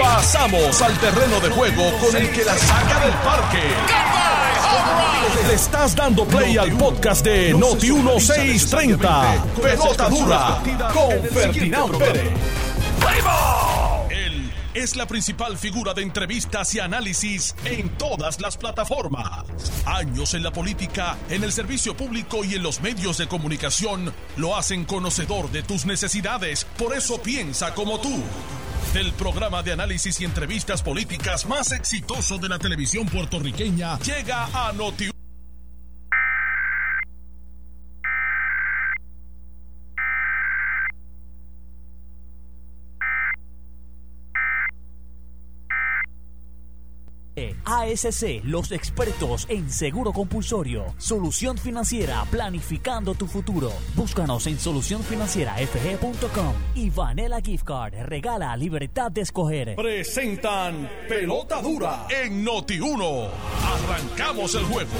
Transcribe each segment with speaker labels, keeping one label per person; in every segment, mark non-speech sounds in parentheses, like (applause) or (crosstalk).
Speaker 1: Pasamos al terreno de juego con el que la saca del parque. Le estás dando play al podcast de Noti 1630. Pelota dura con Ferdinand Pérez. Él es la principal figura de entrevistas y análisis en todas las plataformas. Años en la política, en el servicio público y en los medios de comunicación lo hacen conocedor de tus necesidades. Por eso piensa como tú. Del programa de análisis y entrevistas políticas más exitoso de la televisión puertorriqueña, llega a Noti
Speaker 2: ASC, los expertos en seguro compulsorio. Solución financiera, planificando tu futuro. Búscanos en solucionfinancierafg.com y Vanilla Gift Card regala libertad de escoger.
Speaker 1: Presentan Pelota Dura en Noti 1. Arrancamos el juego.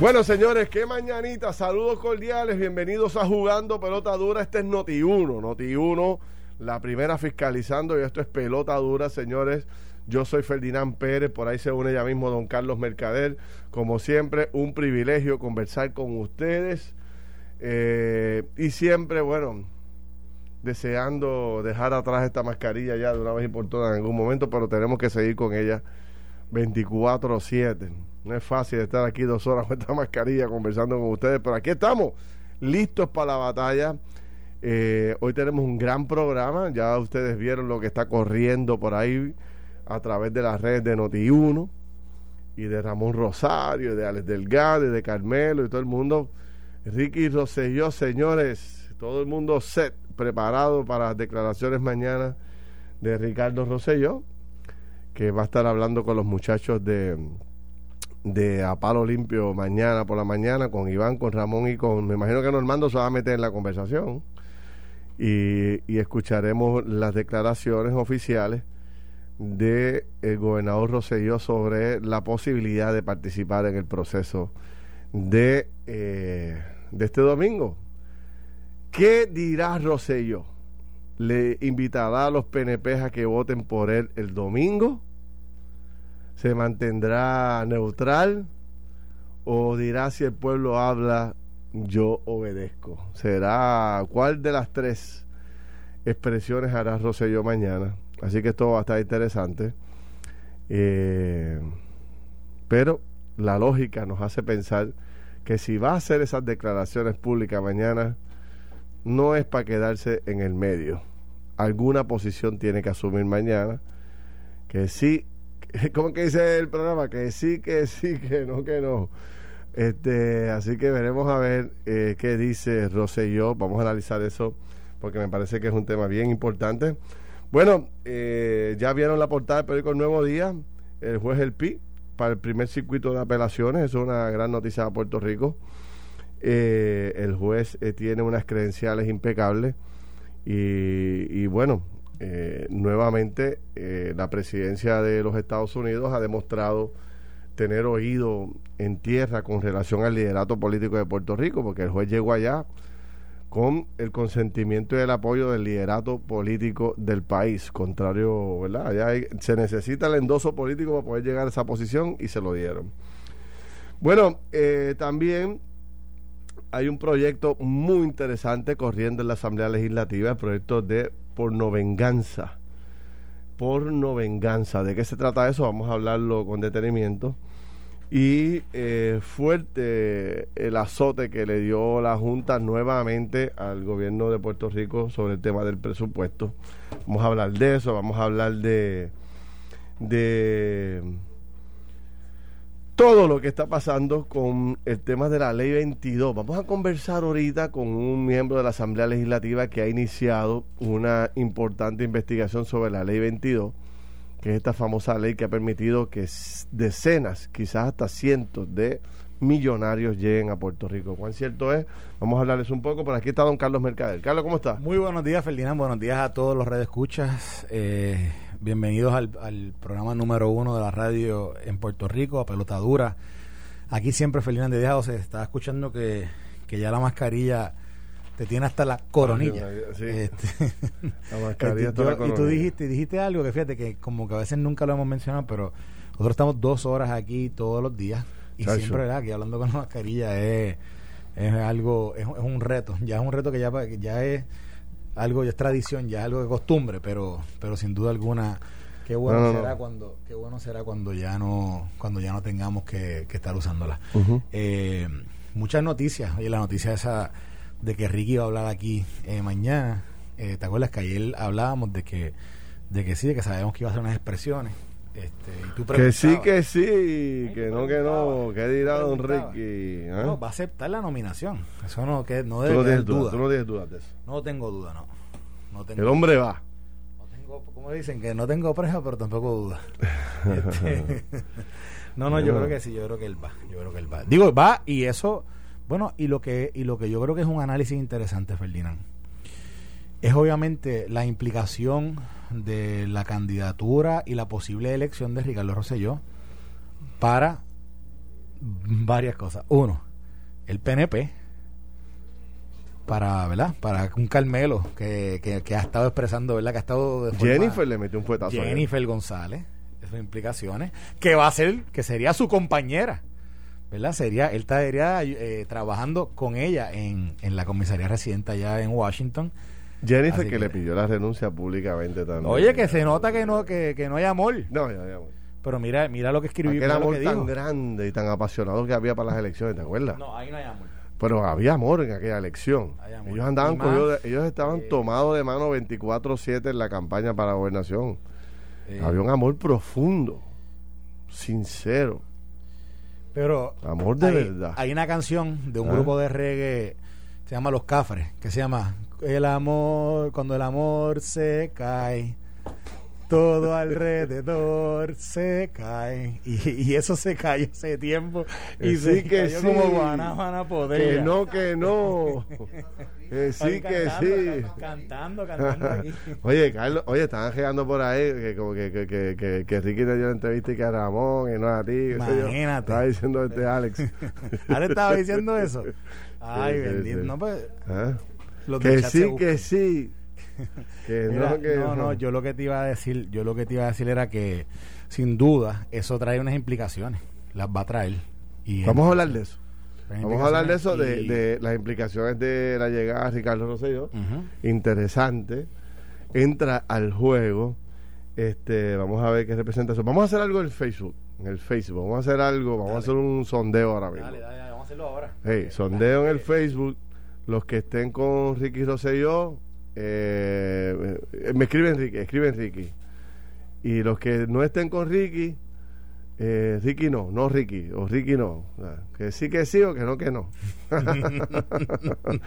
Speaker 3: Bueno, señores, qué mañanita. Saludos cordiales. Bienvenidos a Jugando Pelota Dura. Este es Noti 1. Noti 1, la primera fiscalizando. Y esto es Pelota Dura, señores. Yo soy Ferdinand Pérez. Por ahí se une ya mismo don Carlos Mercader. Como siempre, un privilegio conversar con ustedes. Eh, y siempre, bueno, deseando dejar atrás esta mascarilla ya de una vez y por todas en algún momento, pero tenemos que seguir con ella 24-7. No es fácil estar aquí dos horas con esta (laughs) mascarilla conversando con ustedes, pero aquí estamos, listos para la batalla. Eh, hoy tenemos un gran programa, ya ustedes vieron lo que está corriendo por ahí a través de las redes de Noti1 y de Ramón Rosario, y de Alex Delgado, y de Carmelo y todo el mundo. Ricky Rosselló, señores, todo el mundo set, preparado para las declaraciones mañana de Ricardo Rosselló, que va a estar hablando con los muchachos de de A Palo Limpio mañana por la mañana con Iván, con Ramón y con, me imagino que Normando se va a meter en la conversación y, y escucharemos las declaraciones oficiales de el gobernador Rosselló sobre la posibilidad de participar en el proceso de, eh, de este domingo. ¿Qué dirá Rosselló? ¿Le invitará a los PNP a que voten por él el domingo? Se mantendrá neutral o dirá si el pueblo habla yo obedezco será cuál de las tres expresiones hará Rosselló mañana. Así que esto va a estar interesante. Eh, pero la lógica nos hace pensar que si va a hacer esas declaraciones públicas mañana no es para quedarse en el medio. Alguna posición tiene que asumir mañana que sí (laughs) ¿Cómo que dice el programa? Que sí, que sí, que no, que no. Este, así que veremos a ver eh, qué dice Rosselló. Vamos a analizar eso porque me parece que es un tema bien importante. Bueno, eh, ya vieron la portada del periódico El Nuevo Día, el juez El Pi, para el primer circuito de apelaciones. Es una gran noticia para Puerto Rico. Eh, el juez tiene unas credenciales impecables y bueno, eh, nuevamente eh, la presidencia de los Estados Unidos ha demostrado tener oído en tierra con relación al liderato político de Puerto Rico, porque el juez llegó allá con el consentimiento y el apoyo del liderato político del país, contrario, ¿verdad? Allá se necesita el endoso político para poder llegar a esa posición y se lo dieron. Bueno, eh, también hay un proyecto muy interesante corriendo en la Asamblea Legislativa, el proyecto de porno venganza. Porno venganza. ¿De qué se trata eso? Vamos a hablarlo con detenimiento. Y eh, fuerte el azote que le dio la Junta nuevamente al gobierno de Puerto Rico sobre el tema del presupuesto. Vamos a hablar de eso, vamos a hablar de, de todo lo que está pasando con el tema de la ley 22. Vamos a conversar ahorita con un miembro de la Asamblea Legislativa que ha iniciado una importante investigación sobre la ley 22, que es esta famosa ley que ha permitido que decenas, quizás hasta cientos de millonarios lleguen a Puerto Rico. ¿Cuán cierto es? Vamos a hablarles un poco. Por aquí está don Carlos Mercader. Carlos, ¿cómo está?
Speaker 4: Muy buenos días, Ferdinand. Buenos días a todos los redes escuchas. Eh, bienvenidos al, al, programa número uno de la radio en Puerto Rico, a Pelotadura. Aquí siempre Ferdinand de se está escuchando que, que ya la mascarilla te tiene hasta la coronilla. Sí, este, la mascarilla este, la Y tú dijiste, dijiste algo que fíjate que como que a veces nunca lo hemos mencionado, pero nosotros estamos dos horas aquí todos los días y siempre, ¿verdad? Aquí hablando con la mascarilla es, es algo, es, un reto. Ya es un reto que ya, ya es algo, ya es tradición, ya es algo de costumbre, pero, pero sin duda alguna qué bueno será cuando qué bueno será cuando ya no cuando ya no tengamos que, estar usándola. Eh, muchas noticias. Y la noticia esa de que Ricky iba a hablar aquí eh, mañana. Eh, te acuerdas que ayer hablábamos de que de que sí de que sabemos que iba a hacer unas expresiones este,
Speaker 3: que sí, que sí, que no, que no, que dirá don Ricky.
Speaker 4: No, va a aceptar la nominación. Eso no, que no debe tener duda.
Speaker 3: Tú no tienes dudas de eso.
Speaker 4: No tengo duda, no. no
Speaker 3: tengo El hombre va.
Speaker 4: No tengo, como dicen, que no tengo presa, pero tampoco duda. (laughs) Este, (laughs) no, no, yo creo que sí, yo creo que él va. Yo creo que él va. Digo, va y eso, bueno, y lo que, y lo que yo creo que es un análisis interesante, Ferdinand, es obviamente la implicación de la candidatura y la posible elección de Ricardo Rosselló para varias cosas. Uno, el PNP, para, ¿verdad? Para un Carmelo que, que, ha estado expresando, ¿verdad? Que ha estado...
Speaker 3: Jennifer le metió un fuetazo.
Speaker 4: Jennifer González, esas implicaciones, que va a ser, que sería su compañera. ¿verdad? Sería, él estaría eh, trabajando con ella en, en la comisaría residente allá en Washington
Speaker 3: Jennifer que, le pidió la renuncia públicamente también.
Speaker 4: Oye, que se nota que no, que, no hay amor.
Speaker 3: No, ya hay amor.
Speaker 4: Pero mira, mira lo que escribió.
Speaker 3: Aquel amor tan grande y tan apasionado que había para las elecciones, ¿te acuerdas?
Speaker 4: No, ahí no hay amor.
Speaker 3: Pero había amor en aquella elección. Ellos andaban ellos estaban eh, tomados de mano 24-7 en la campaña para la gobernación. Eh, había un amor profundo, sincero.
Speaker 4: Pero
Speaker 3: amor de verdad.
Speaker 4: Hay una canción de un ¿Ah? grupo de reggae se llama Los Cafres, que se llama El amor, cuando el amor se cae, todo alrededor se cae. Y, eso se cayó hace tiempo. Y
Speaker 3: sí se que
Speaker 4: cayó sí. como guanábana
Speaker 3: Que no, que no. que (laughs) sí, que sí.
Speaker 4: Cantando, cantando. (laughs)
Speaker 3: oye, Carlos, oye, estaban llegando por ahí que como que, que, que, que, Ricky te dio una entrevista y que a Ramón y no a ti.
Speaker 4: Imagínate.
Speaker 3: Estaba diciendo este Alex. (laughs)
Speaker 4: ¿Alex estaba diciendo eso? Ay, bendito. No, pues.
Speaker 3: ¿Ah? Que sí, que sí. (laughs)
Speaker 4: que no, que no, no, yo lo que te iba a decir, yo lo que te iba a decir era que sin duda eso trae unas implicaciones, las va a traer.
Speaker 3: Y Vamos a hablar de eso. Vamos a hablar de eso, de, de, las implicaciones de la llegada de Ricardo Rosselló. Interesante. Entra al juego. Este, vamos a ver qué representa eso. Vamos a hacer algo en Facebook. En el Facebook. Vamos a hacer algo. Vamos a hacer un sondeo ahora mismo.
Speaker 4: Dale, dale, vamos a hacerlo ahora.
Speaker 3: Hey, sondeo en el (laughs) Facebook. Los que estén con Ricky Rosselló, eh, me escriben Ricky, escriben Ricky. Y los que no estén con Ricky, eh, Ricky no, no Ricky, o Ricky no. Que sí que sí o que no que no. (laughs)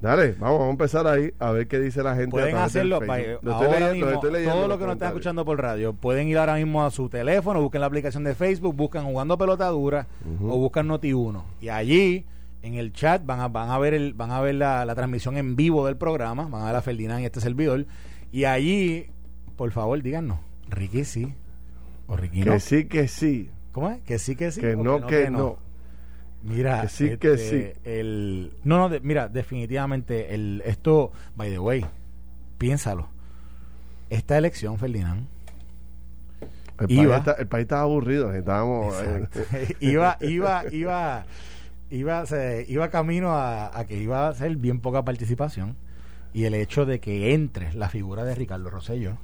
Speaker 3: Dale, vamos, a empezar ahí a ver qué dice la gente.
Speaker 4: Pueden hacerlo, todo lo que nos están escuchando por radio, pueden ir ahora mismo a su teléfono, busquen la aplicación de Facebook, buscan Jugando Pelotadura o buscan Noti1. Y allí en el chat van a, van a ver el, van a ver la, transmisión en vivo del programa, van a ver a Ferdinand y este servidor, y allí, por favor, díganos, Ricky sí, o Ricky
Speaker 3: no. Que sí, que sí.
Speaker 4: ¿Cómo es? Que sí, que sí.
Speaker 3: Que no, que, no.
Speaker 4: Mira,
Speaker 3: que sí, que este,
Speaker 4: sí. El, no, no, mira, definitivamente, el, esto, by the way, piénsalo. Esta elección, Ferdinand,
Speaker 3: el, iba, país el país estaba aburrido, estábamos.
Speaker 4: Eh, (laughs) iba, iba, (laughs) iba iba, se, iba camino a, que iba a ser bien poca participación y el hecho de que entre la figura de Ricardo Rosello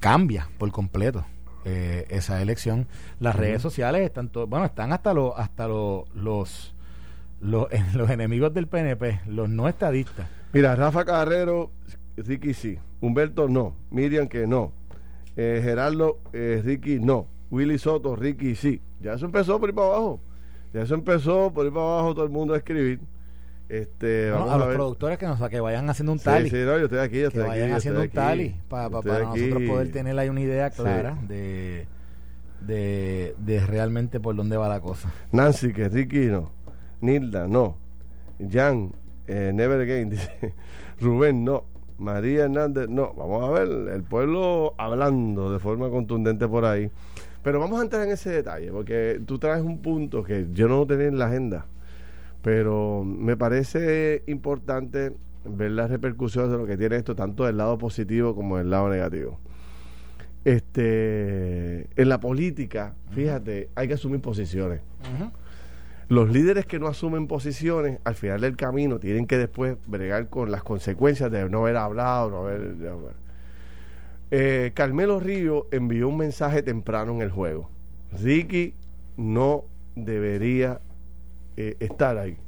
Speaker 4: cambia por completo eh, esa elección. Las redes sociales están bueno, están hasta los hasta los los, los, los enemigos del PNP, los no estadistas.
Speaker 3: Mira, Rafa Carrero, Ricky sí, Humberto no, Miriam que no, eh, Gerardo, eh, Ricky no, Willy Soto, Ricky sí. Ya eso empezó por ir para abajo. Ya eso empezó por ir para abajo todo el mundo a escribir. Este,
Speaker 4: vamos a, los productores que nos que vayan haciendo un tally.
Speaker 3: Sí, no, yo estoy aquí, yo
Speaker 4: estoy
Speaker 3: que
Speaker 4: vayan haciendo un tally para nosotros poder tener ahí una idea clara de, de, de realmente por dónde va la cosa.
Speaker 3: Nancy, que Ricky no. Nilda, no. Jan, eh, Never Again, (laughs) dice. Rubén, no. María Hernández, no, vamos a ver, el pueblo hablando de forma contundente por ahí. Pero vamos a entrar en ese detalle, porque tú traes un punto que yo no tenía en la agenda, pero me parece importante ver las repercusiones de lo que tiene esto, tanto del lado positivo como del lado negativo. Este, en la política, fíjate, hay que asumir posiciones. Los líderes que no asumen posiciones, al final del camino, tienen que después bregar con las consecuencias de no haber hablado, no haber... Eh, Carmelo Río envió un mensaje temprano en el juego. Ricky no debería eh, estar ahí.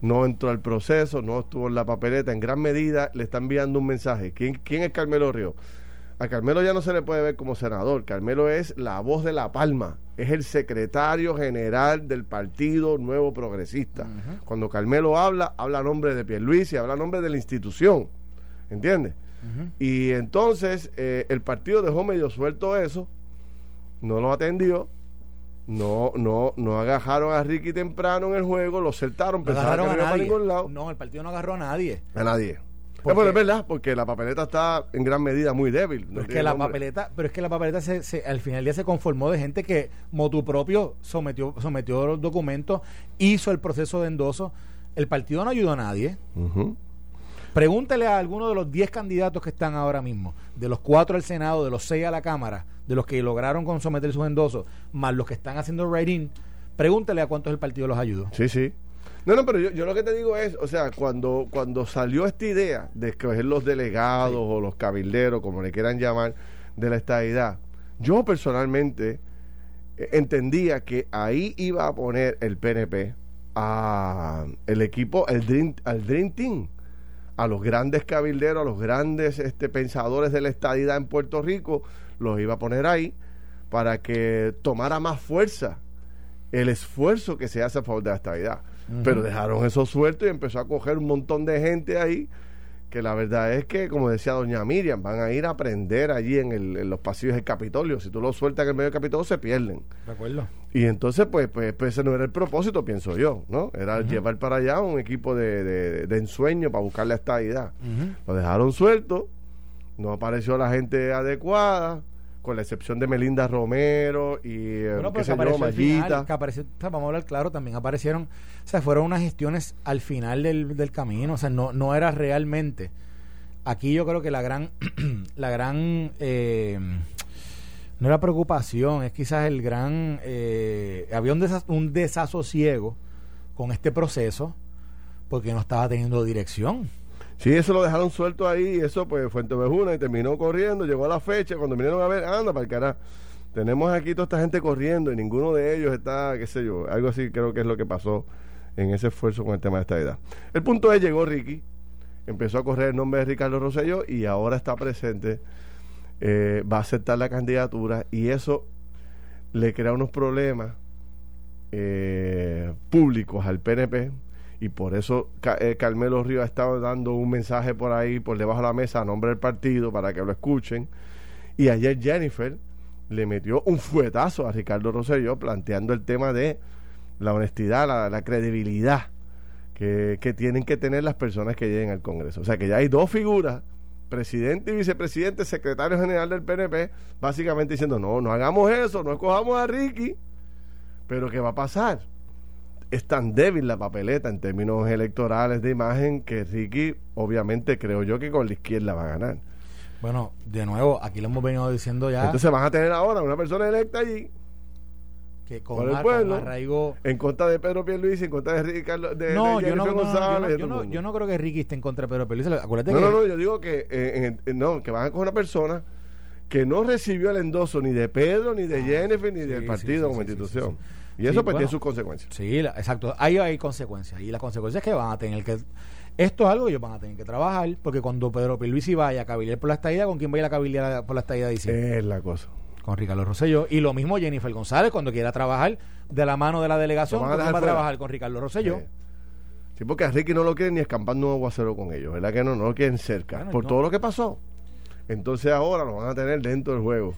Speaker 3: No entró al proceso, no estuvo en la papeleta. En gran medida le está enviando un mensaje. ¿Quién, quién es Carmelo Río? A Carmelo ya no se le puede ver como senador. Carmelo es la voz de La Palma. Es el secretario general del Partido Nuevo Progresista. Cuando Carmelo habla, habla a nombre de Pierluisi, habla a nombre de la institución. ¿Entiendes? Y entonces eh, el partido dejó medio suelto eso, no lo atendió, no, no, no agajaron a Ricky temprano en el juego, lo soltaron,
Speaker 4: pensaron que no a ningún lado. No, el partido no agarró a nadie.
Speaker 3: A nadie. Bueno, es verdad, porque la papeleta está en gran medida muy débil.
Speaker 4: No que la papeleta, pero es que la papeleta se, al final día se conformó de gente que motu propio sometió, sometió los documentos, hizo el proceso de endoso. El partido no ayudó a nadie. Pregúntele a alguno de los 10 candidatos que están ahora mismo, de los 4 al Senado, de los 6 a la Cámara, de los que lograron someter sus endosos, más los que están haciendo writing, pregúntele a cuántos el partido los ayudó.
Speaker 3: Sí, sí. No, no, pero yo, lo que te digo es, o sea, cuando, cuando salió esta idea de escoger los delegados o los cabilderos, como le quieran llamar, de la estadidad, yo personalmente eh, entendía que ahí iba a poner el PNP a el equipo, el al Dream Team a los grandes cabilderos, a los grandes este, pensadores de la estadidad en Puerto Rico, los iba a poner ahí para que tomara más fuerza el esfuerzo que se hace a favor de la estadidad. Pero dejaron eso suelto y empezó a coger un montón de gente ahí que la verdad es que, como decía doña Miriam, van a ir a aprender allí en, el, en los pasillos del Capitolio. Si tú lo sueltas en el medio del Capitolio, se pierden.
Speaker 4: De acuerdo.
Speaker 3: Y entonces, pues, pues, pues, ese no era el propósito, pienso yo, ¿no? Era llevar para allá un equipo de, de, ensueño para buscar la estabilidad. Lo dejaron suelto, no apareció la gente adecuada, con la excepción de Melinda Romero y
Speaker 4: eh, bueno, qué sé yo, Mayita. que apareció, vamos a hablar claro, también aparecieron, o sea, fueron unas gestiones al final del, del camino, o sea, no, no era realmente. Aquí yo creo que la gran, (clears throat) la gran, eh, no era preocupación, es quizás el gran, eh, había un, un desasosiego con este proceso porque no estaba teniendo dirección.
Speaker 3: Sí, eso lo dejaron suelto ahí, eso pues Fuente Vejuna y terminó corriendo, llegó a la fecha, cuando vinieron a ver, anda para el carajo. Tenemos aquí toda esta gente corriendo y ninguno de ellos está, qué sé yo, algo así creo que es lo que pasó en ese esfuerzo con el tema de esta edad. El punto es, llegó Ricky, empezó a correr el nombre de Ricardo Rosselló y ahora está presente, eh, va a aceptar la candidatura y eso le crea unos problemas eh, públicos al PNP y por eso eh, Carmelo Río ha estado dando un mensaje por ahí, por debajo de la mesa, a nombre del partido, para que lo escuchen. Y ayer Jennifer le metió un fuetazo a Ricardo Rosselló planteando el tema de la honestidad, la, credibilidad que, que, tienen que tener las personas que lleguen al Congreso. O sea que ya hay dos figuras, presidente y vicepresidente, secretario general del PNP, básicamente diciendo, no, no hagamos eso, no escojamos a Ricky. Pero ¿qué va a pasar? Es tan débil la papeleta en términos electorales de imagen que Ricky, obviamente, creo yo que con la izquierda va a ganar.
Speaker 4: Bueno, de nuevo, aquí lo hemos venido diciendo ya.
Speaker 3: Entonces van a tener ahora una persona electa allí.
Speaker 4: Que con, el pueblo,
Speaker 3: en contra de Pedro Pierluisi, en contra de Ricardo de,
Speaker 4: no, yo no, González. yo, no, yo, no, creo que Ricky esté en contra de Pedro Pierluisi. Acuérdate
Speaker 3: no,
Speaker 4: que...
Speaker 3: no, no, yo digo que, eh, no, que van a coger una persona que no recibió el endoso ni de Pedro, ni de ah, Jennifer, ni del partido como institución. Y eso pues tiene sus consecuencias.
Speaker 4: Sí, exacto. Ahí hay consecuencias. Y las consecuencias que van a tener que... Esto es algo que ellos van a tener que trabajar, porque cuando Pedro Pierluisi vaya a cabildear por la estadía, ¿con quién va a ir a cabildear por la estadía? Dice.
Speaker 3: Es la cosa.
Speaker 4: Con Ricardo Rosselló. Y lo mismo Jennifer González, cuando quiera trabajar de la mano de la delegación, va a trabajar con Ricardo Rosselló?
Speaker 3: Sí. porque a Ricky no lo quieren ni escampando un aguacero con ellos, ¿verdad que no? No lo quieren cerca, por todo lo que pasó. Entonces ahora lo van a tener dentro del juego.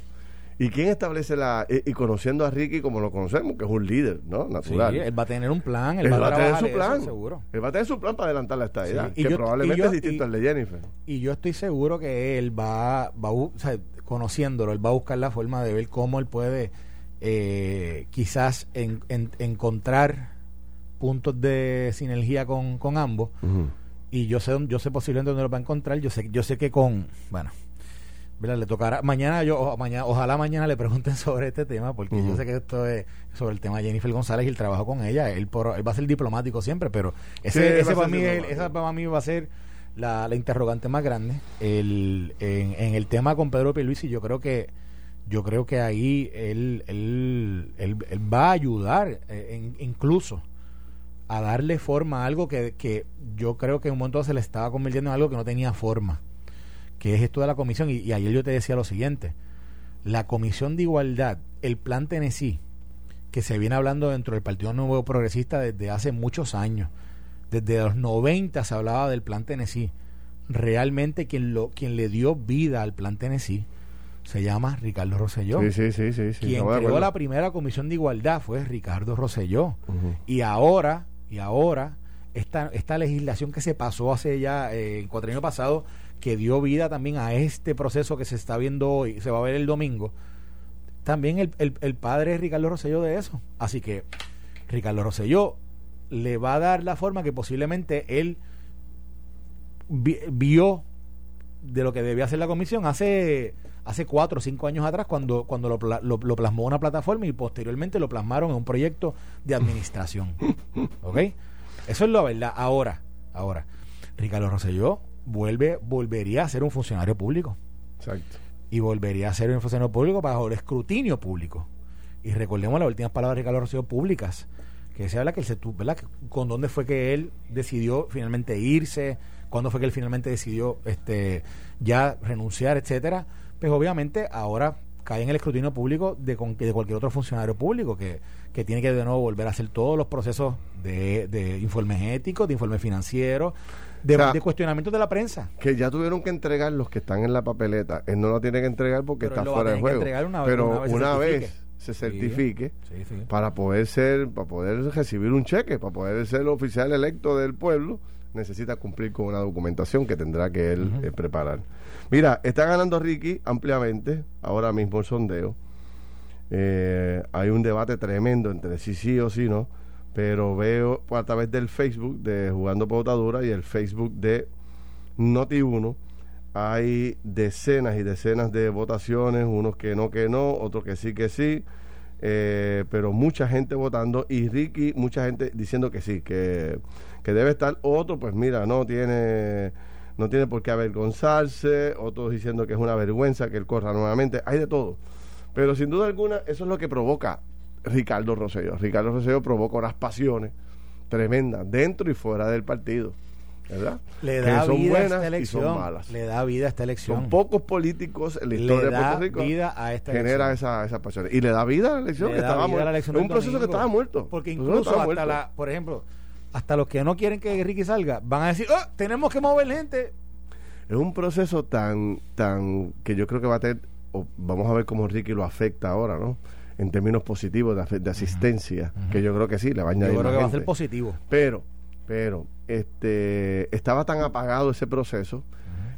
Speaker 3: ¿Y quién establece la... Y, conociendo a Ricky como lo conocemos, que es un líder, ¿no? Natural.
Speaker 4: Sí, él va a tener un plan,
Speaker 3: él, va, a tener su
Speaker 4: plan.
Speaker 3: seguro. Él va a tener su plan para adelantar la estadía, que probablemente es distinto al de Jennifer.
Speaker 4: Y yo estoy seguro que él va, va o sea, conociéndolo, él va a buscar la forma de ver cómo él puede eh, quizás en, encontrar puntos de sinergia con, con ambos. Y yo sé, yo sé posiblemente dónde lo va a encontrar. Yo sé, yo sé que con, bueno, le tocará mañana yo mañana ojalá mañana le pregunten (laughs) sobre este tema porque yo sé que esto es sobre el tema de Jennifer González y el trabajo con ella. Él, va a ser diplomático siempre pero ese, ese para mí esa para mí va a ser la, interrogante más grande. El, en, el tema con Pedro y yo creo que yo creo que ahí él, él, él, va a ayudar eh, incluso a darle forma a algo que, que yo creo que en un momento se le estaba convirtiendo en algo que no tenía forma que es esto de la comisión, y, ayer yo te decía lo siguiente, la comisión de igualdad, el plan Tennessee, que se viene hablando dentro del Partido Nuevo Progresista desde hace muchos años, desde los 90 se hablaba del plan Tennessee, realmente quien, lo, quien le dio vida al plan Tennessee se llama Ricardo Rosselló.
Speaker 3: Sí, sí, sí,
Speaker 4: Quien creó la primera comisión de igualdad fue Ricardo Rosselló. Y ahora, y ahora, esta, esta legislación que se pasó hace ya, eh, el cuatrienio pasado, que dio vida también a este proceso que se está viendo hoy, se va a ver el domingo, también el, el, padre es Ricardo Rosselló de eso. Así que Ricardo Rosselló le va a dar la forma que posiblemente él vio de lo que debía hacer la comisión hace hace cuatro o cinco años atrás cuando, cuando lo, lo, plasmó una plataforma y posteriormente lo plasmaron en un proyecto de administración. (laughs) ¿Ok? Eso es la verdad. Ahora, ahora, Ricardo Rosselló vuelve, volvería a ser un funcionario público.
Speaker 3: Exacto.
Speaker 4: Y volvería a ser un funcionario público bajo el escrutinio público. Y recordemos las últimas palabras de Ricardo Rosselló públicas, que se habla que él se ¿verdad? con dónde fue que él decidió finalmente irse, cuándo fue que él finalmente decidió este ya renunciar, etcétera. Pues obviamente ahora cae en el escrutinio público de, de cualquier otro funcionario público que, que tiene que de nuevo volver a hacer todos los procesos de, de informes éticos, de informes financieros, de, cuestionamiento de la prensa.
Speaker 3: Que ya tuvieron que entregar los que están en la papeleta. Él no lo tiene que entregar porque está fuera de juego. Pero una vez, se certifique, para poder ser, para poder recibir un cheque, para poder ser el oficial electo del pueblo, necesita cumplir con una documentación que tendrá que él eh, preparar. Mira, está ganando Ricky ampliamente, ahora mismo el sondeo. Eh, hay un debate tremendo entre sí sí o sí no pero veo a través del Facebook de Jugando Pautadura y el Facebook de Noti1 hay decenas y decenas de votaciones, unos que no, que no, otros que sí, que sí, eh, pero mucha gente votando y Ricky, mucha gente diciendo que sí, que, que debe estar, otro pues mira, no tiene no tiene por qué avergonzarse, otros diciendo que es una vergüenza que él corra nuevamente, hay de todo. Pero sin duda alguna eso es lo que provoca Ricardo Rosselló. Ricardo Rosselló provoca unas pasiones tremendas dentro y fuera del partido. ¿verdad?
Speaker 4: Le da vida a esta elección. Le da vida a esta elección.
Speaker 3: Son pocos políticos en la historia de Puerto Rico.
Speaker 4: Vida a esta
Speaker 3: genera esa, esa pasión. Y le da vida a la elección. que estaba Es un proceso que estaba muerto.
Speaker 4: Porque incluso hasta la, por ejemplo, hasta los que no quieren que Ricky salga, van a decir, oh, tenemos que mover gente.
Speaker 3: Es un proceso tan, tan, que yo creo que va a tener, vamos a ver cómo Ricky lo afecta ahora, ¿no? En términos positivos de, asistencia, que yo creo que sí, le va a añadir.
Speaker 4: Yo creo que va a ser positivo.
Speaker 3: Pero, pero, este, estaba tan apagado ese proceso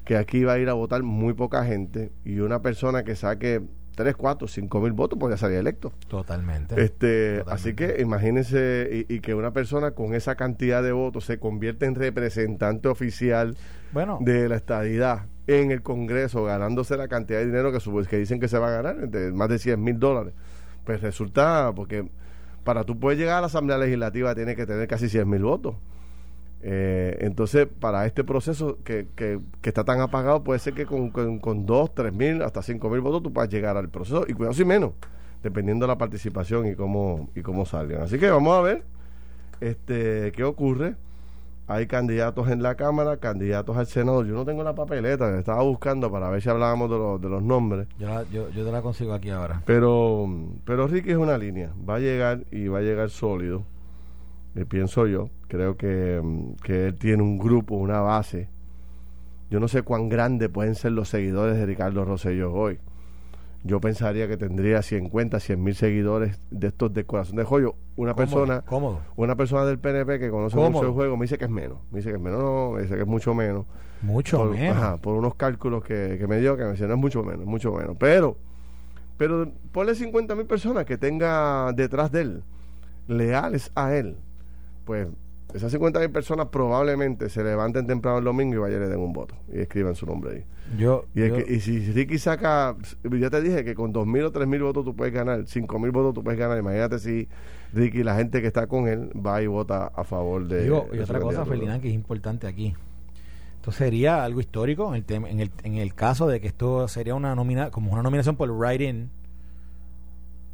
Speaker 3: que aquí va a ir a votar muy poca gente y una persona que saque 3, 4, 5 mil votos podría salir electo.
Speaker 4: Totalmente.
Speaker 3: Este, Así que imagínense y, que una persona con esa cantidad de votos se convierte en representante oficial
Speaker 4: bueno,
Speaker 3: de la estadidad en el Congreso, ganándose la cantidad de dinero que, que dicen que se va a ganar, de más de 100 mil dólares pues resulta, porque para tú poder llegar a la Asamblea Legislativa tienes que tener casi 100 mil votos. Eh, entonces, para este proceso que, que, está tan apagado, puede ser que con, con, 2, 3 mil, hasta 5 mil votos tú puedas llegar al proceso, y cuidado si menos, dependiendo de la participación y cómo, y cómo salgan. Así que vamos a ver este qué ocurre hay candidatos en la Cámara, candidatos al Senado. Yo no tengo la papeleta, estaba buscando para ver si hablábamos de, los, de los nombres.
Speaker 4: Yo, yo, te la consigo aquí ahora.
Speaker 3: Pero, pero Ricky es una línea, va a llegar y va a llegar sólido, eh, pienso yo. Creo que, que él tiene un grupo, una base. Yo no sé cuán grandes pueden ser los seguidores de Ricardo Rosselló hoy. Yo pensaría que tendría 50, 100 mil seguidores de estos de corazón de joyo. Una persona
Speaker 4: Cómodo.
Speaker 3: una persona del PNP que conoce
Speaker 4: Cómodo.
Speaker 3: mucho el juego me dice que es menos. Me dice que es menos, no, me dice que es mucho menos.
Speaker 4: Mucho
Speaker 3: por,
Speaker 4: menos.
Speaker 3: ajá, por unos cálculos que, que me dio, que me decía, no es mucho menos, mucho menos. Pero, pero ponle 50 mil personas que tenga detrás de él, leales a él. Pues esas 50 mil personas probablemente se levanten temprano el domingo y vayan y le den un voto y escriban su nombre ahí.
Speaker 4: Yo,
Speaker 3: Y, el
Speaker 4: yo-
Speaker 3: que- y si Ricky saca, ya te dije que con 2.000 o 3.000 votos tú puedes ganar, 5.000 votos tú puedes ganar. Imagínate si Ricky, la gente que está con él, va y vota a favor de.
Speaker 4: Digo, y
Speaker 3: de
Speaker 4: otra cosa. Ferdinand, que es importante aquí. Esto sería algo histórico en el, tem- en el, en el caso de que esto sería una nomina como una nominación por write-in,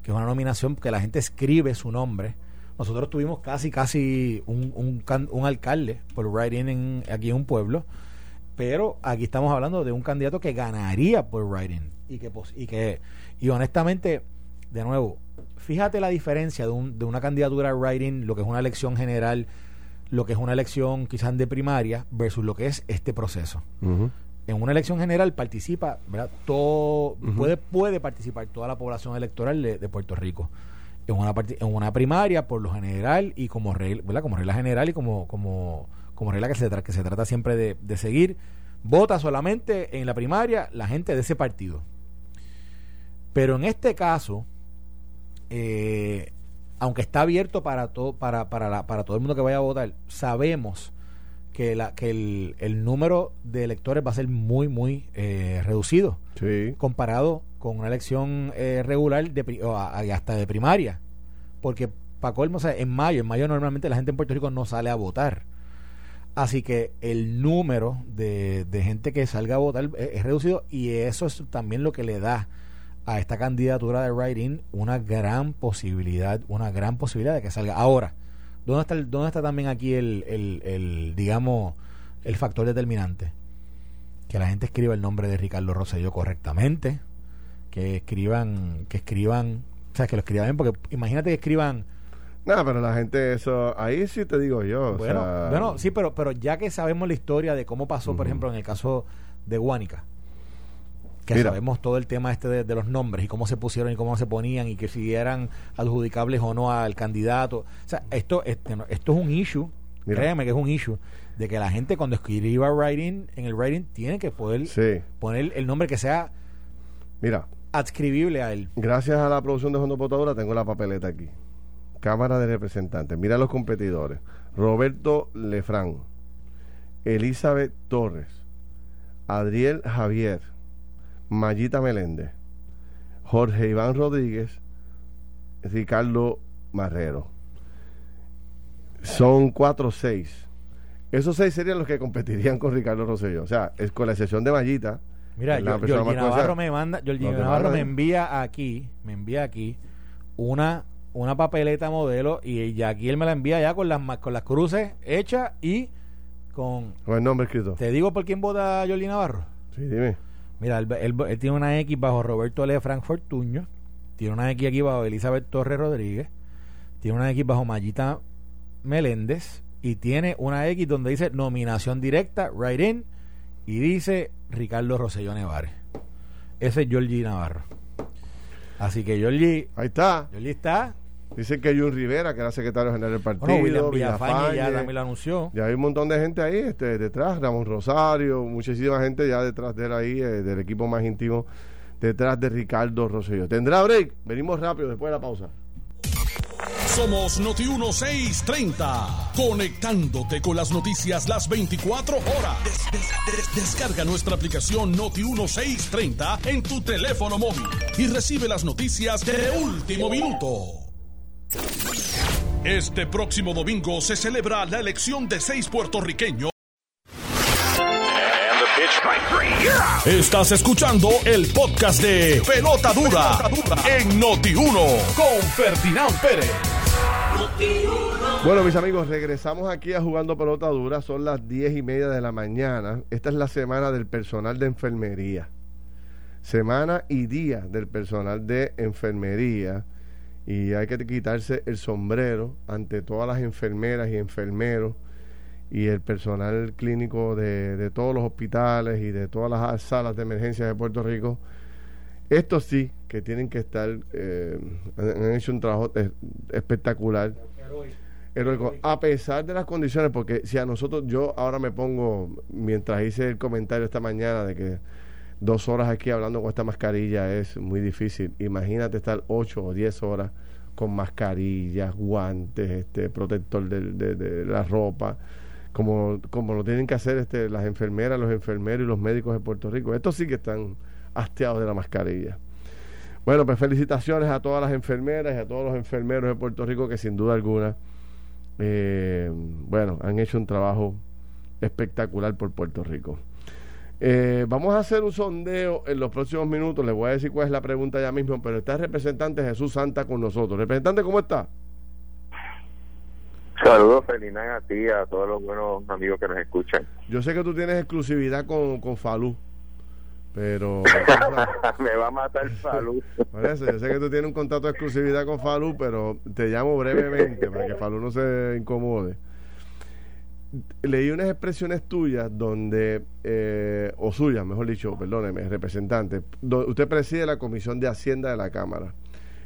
Speaker 4: que es una nominación que la gente escribe su nombre. Nosotros tuvimos casi, casi un, un, alcalde por write-in en- aquí en un pueblo, pero aquí estamos hablando de un candidato que ganaría por write-in. Y que, y que, y honestamente, de nuevo, fíjate la diferencia de, un- de una candidatura a write-in, lo que es una elección general, lo que es una elección quizás de primaria, versus lo que es este proceso. En una elección general participa, ¿verdad? Todo, puede, puede participar toda la población electoral de, de Puerto Rico. En una, en una primaria, por lo general, y como regla, ¿verdad? Como regla general y como, como, como regla que se, tra- que se trata siempre de, de seguir, vota solamente en la primaria la gente de ese partido. Pero en este caso, eh, aunque está abierto para todo, para, para, la- para todo el mundo que vaya a votar, sabemos que, la, que el, el número de electores va a ser muy, muy eh, reducido
Speaker 3: Sí.
Speaker 4: comparado con una elección eh, regular de, o hasta de primaria. Porque, para colmo, o sea, en mayo, en mayo normalmente la gente en Puerto Rico no sale a votar. Así que el número de, de gente que salga a votar es, es reducido y eso es también lo que le da a esta candidatura de write-in una gran posibilidad, una gran posibilidad de que salga. Ahora, ¿dónde está, el- dónde está también aquí el, el, el, digamos, el factor determinante? Que la gente escriba el nombre de Ricardo Rosselló correctamente, que escriban, que escriban, o sea, que lo escriban bien, porque imagínate que escriban
Speaker 3: Nada, pero la gente, eso, ahí sí te digo yo. o
Speaker 4: bueno,
Speaker 3: sea,
Speaker 4: bueno, sí, pero, pero ya que sabemos la historia de cómo pasó, por ejemplo, en el caso de Guánica, que
Speaker 3: Mira.
Speaker 4: sabemos todo el tema este de, de los nombres y cómo se pusieron y cómo se ponían y que si eran adjudicables o no al candidato. O sea, esto, este, esto es un issue,
Speaker 3: Mira.
Speaker 4: créeme que es un issue, de que la gente cuando escriba writing, en el writing tiene que poder
Speaker 3: Sí.
Speaker 4: poner el nombre que sea
Speaker 3: Mira,
Speaker 4: adscribible a él.
Speaker 3: gracias a la producción de Fondo Potadura tengo la papeleta aquí. Cámara de Representantes. Mira los competidores. Roberto Lefrán, Elizabeth Torres, Adriel Javier, Mayita Meléndez, Jorge Iván Rodríguez, Ricardo Marrero. Son cuatro seis. Esos seis serían los que competirían con Ricardo Rosselló. O sea, es con la excepción de Mayita.
Speaker 4: Mira, yo,
Speaker 3: más
Speaker 4: Navarro me manda,
Speaker 3: demás
Speaker 4: Navarro me envía aquí, me envía aquí una una papeleta modelo y ya aquí él me la envía ya con las con las cruces hechas y con
Speaker 3: Con el nombre escrito.
Speaker 4: te digo por quién vota Georgie Navarro.
Speaker 3: Sí, dime.
Speaker 4: Mira, él, él- él tiene una X bajo Roberto L. Frank Fortuño, tiene una X aquí bajo Elizabeth Torres Rodríguez, tiene una X bajo Mayita Meléndez y tiene una X donde dice nominación directa, right in, y dice Ricardo Rosselló Nevares. Ese es Georgie Navarro. Así que Georgie,
Speaker 3: Ahí está.
Speaker 4: Georgie está.
Speaker 3: Dicen que Jun Rivera, que era secretario general del partido.
Speaker 4: Bueno, William Villafañe ya también lo anunció.
Speaker 3: Ya hay un montón de gente ahí este, detrás, Ramón Rosario, muchísima gente ya detrás de él ahí, eh, del equipo más íntimo, detrás de Ricardo Rosselló. ¿Tendrá break? Venimos rápido después de la pausa.
Speaker 1: Somos Noti 1630, conectándote con las noticias las 24 horas. Des- des- des- descarga nuestra aplicación Noti 1630 en tu teléfono móvil y recibe las noticias de último minuto. Este próximo domingo se celebra la elección de seis puertorriqueños. Estás escuchando el podcast de Pelota Dura, en Noti 1 con Ferdinand Pérez.
Speaker 3: Bueno, mis amigos, regresamos aquí a Jugando Pelota Dura. Son las diez y media de la mañana. Esta es la semana del personal de enfermería. Semana y día del personal de enfermería. Y hay que quitarse el sombrero ante todas las enfermeras y enfermeros y el personal clínico de, de todos los hospitales y de todas las salas de emergencia de Puerto Rico Estos sí, que tienen que estar, eh, han hecho un trabajo espectacular. Heroico. A pesar de las condiciones, porque si a nosotros, yo ahora me pongo, mientras hice el comentario esta mañana de que dos horas aquí hablando con esta mascarilla es muy difícil. Imagínate estar ocho o diez horas con mascarillas, guantes, este protector de, de, la ropa, como, como lo tienen que hacer este, las enfermeras, los enfermeros y los médicos de Puerto Rico. Estos sí que están hastiados de la mascarilla. Bueno, pues felicitaciones a todas las enfermeras y a todos los enfermeros de Puerto Rico que sin duda alguna, eh, bueno, han hecho un trabajo espectacular por Puerto Rico. Eh, vamos a hacer un sondeo en los próximos minutos. Les voy a decir cuál es la pregunta ya mismo, pero está el representante Jesús Santa con nosotros. Representante, ¿cómo está?
Speaker 5: Saludos, Felina, a ti y a todos los buenos amigos que nos escuchan.
Speaker 3: Yo sé que tú tienes exclusividad con, con Falú, pero... (laughs)
Speaker 5: Me va a matar Falú.
Speaker 3: yo sé que tú tienes un contrato de exclusividad con Falú, pero te llamo brevemente para que Falú no se incomode leí unas expresiones tuyas donde, eh, o suyas, mejor dicho, perdóneme, representante, usted preside la Comisión de Hacienda de la Cámara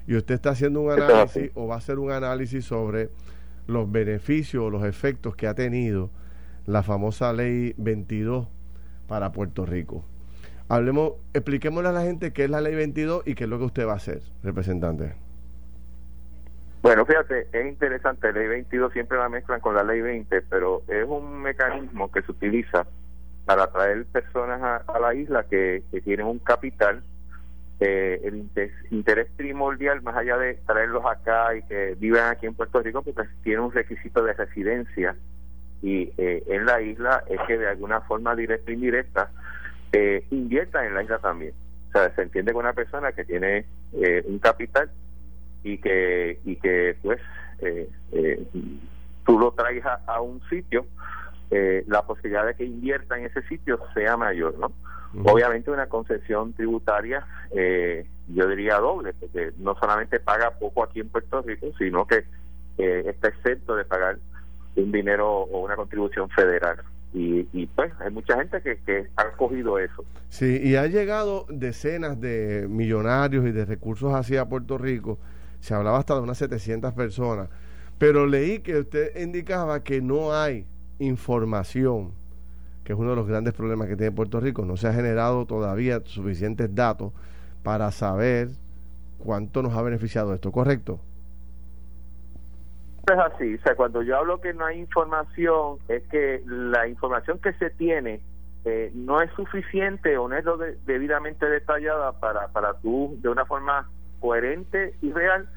Speaker 3: y usted está haciendo un análisis o va a hacer un análisis sobre los beneficios o los efectos que ha tenido la famosa ley 22 para Puerto Rico. Hablemos, expliquémosle a la gente qué es la ley 22 y qué es lo que usted va a hacer, representante.
Speaker 5: Bueno, fíjate, es interesante, la ley 22 siempre la mezclan con la ley 20, pero es un mecanismo que se utiliza para traer personas a, la isla que, tienen un capital, eh, el interés, primordial, más allá de traerlos acá y que vivan aquí en Puerto Rico, porque tiene un requisito de residencia y eh, en la isla es que de alguna forma directa o indirecta eh, inviertan en la isla también. O sea, se entiende con una persona que tiene eh, un capital y que y que pues eh, eh, tú lo traigas a, un sitio eh, la posibilidad de que invierta en ese sitio sea mayor no obviamente una concesión tributaria yo diría doble porque no solamente paga poco aquí en Puerto Rico sino que está exento de pagar un dinero o una contribución federal y, y, pues hay mucha gente que, que ha cogido eso.
Speaker 3: Sí, y ha llegado decenas de millonarios y de recursos hacia Puerto Rico se hablaba hasta de unas 700 personas, pero leí que usted indicaba que no hay información, que es uno de los grandes problemas que tiene Puerto Rico, no se ha generado todavía suficientes datos para saber cuánto nos ha beneficiado esto, ¿correcto?
Speaker 5: Es así, o sea, cuando yo hablo que no hay información, es que la información que se tiene eh, no es suficiente o no es lo debidamente detallada para, para tú, de una forma coherente y real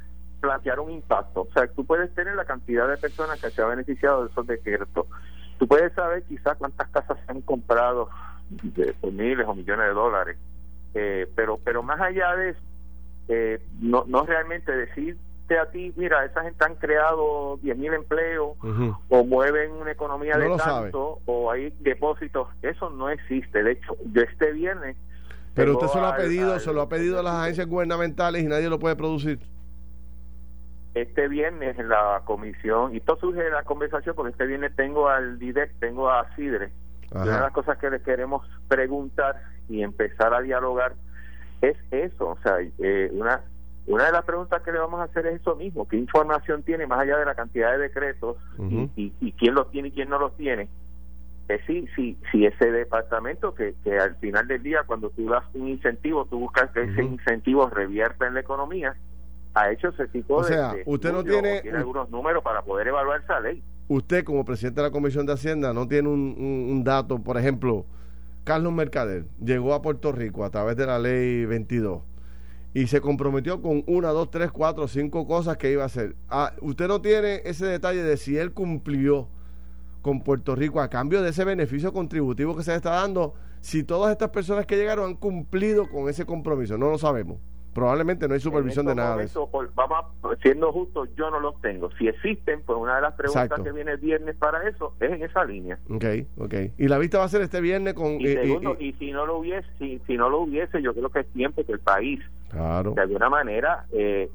Speaker 5: plantear un impacto. O sea, tú puedes tener la cantidad de personas que se ha beneficiado de esos decretos. Tú puedes saber quizás cuántas casas se han comprado de, por miles o millones de dólares. Eh, pero pero más allá de eso, eh, no, no realmente decirte a ti, mira, esa gente han creado 10.000 empleos o mueven una economía de tanto o hay depósitos, eso no existe. De hecho, yo este viernes
Speaker 3: pero usted se lo ha pedido, se lo ha pedido a las agencias gubernamentales y nadie lo puede producir.
Speaker 5: Este viernes en la comisión, y esto surge de la conversación porque este viernes tengo al DIDEC, tengo a CIDRE. Una de las cosas que le queremos preguntar y empezar a dialogar es eso. O sea, eh, una, una de las preguntas que le vamos a hacer es eso mismo. ¿Qué información tiene más allá de la cantidad de decretos y, y quién los tiene y quién no los tiene? sí, sí, sí, ese departamento que, que al final del día, cuando tú das un incentivo, tú buscas que ese incentivo revierta en la economía, ha hecho ese tipo
Speaker 3: o sea, usted no tiene,
Speaker 5: algunos números para poder evaluar esa ley.
Speaker 3: Usted, como presidente de la Comisión de Hacienda, no tiene un, un, dato, por ejemplo, Carlos Mercader llegó a Puerto Rico a través de la ley 22 y se comprometió con una, dos, tres, cuatro, cinco cosas que iba a hacer. Ah, usted no tiene ese detalle de si él cumplió con Puerto Rico a cambio de ese beneficio contributivo que se le está dando si todas estas personas que llegaron han cumplido con ese compromiso. No lo sabemos. Probablemente no hay supervisión de nada de eso.
Speaker 5: vamos siendo justo, yo no los tengo. Si existen, pues una de las preguntas que viene el viernes para eso es en esa línea.
Speaker 3: Ok, ok. Y la vista va a ser este viernes con...
Speaker 5: Y, segundo, y, si no lo hubiese, si, si no lo hubiese, yo creo que es tiempo que el país,
Speaker 3: claro.
Speaker 5: de alguna manera, eh,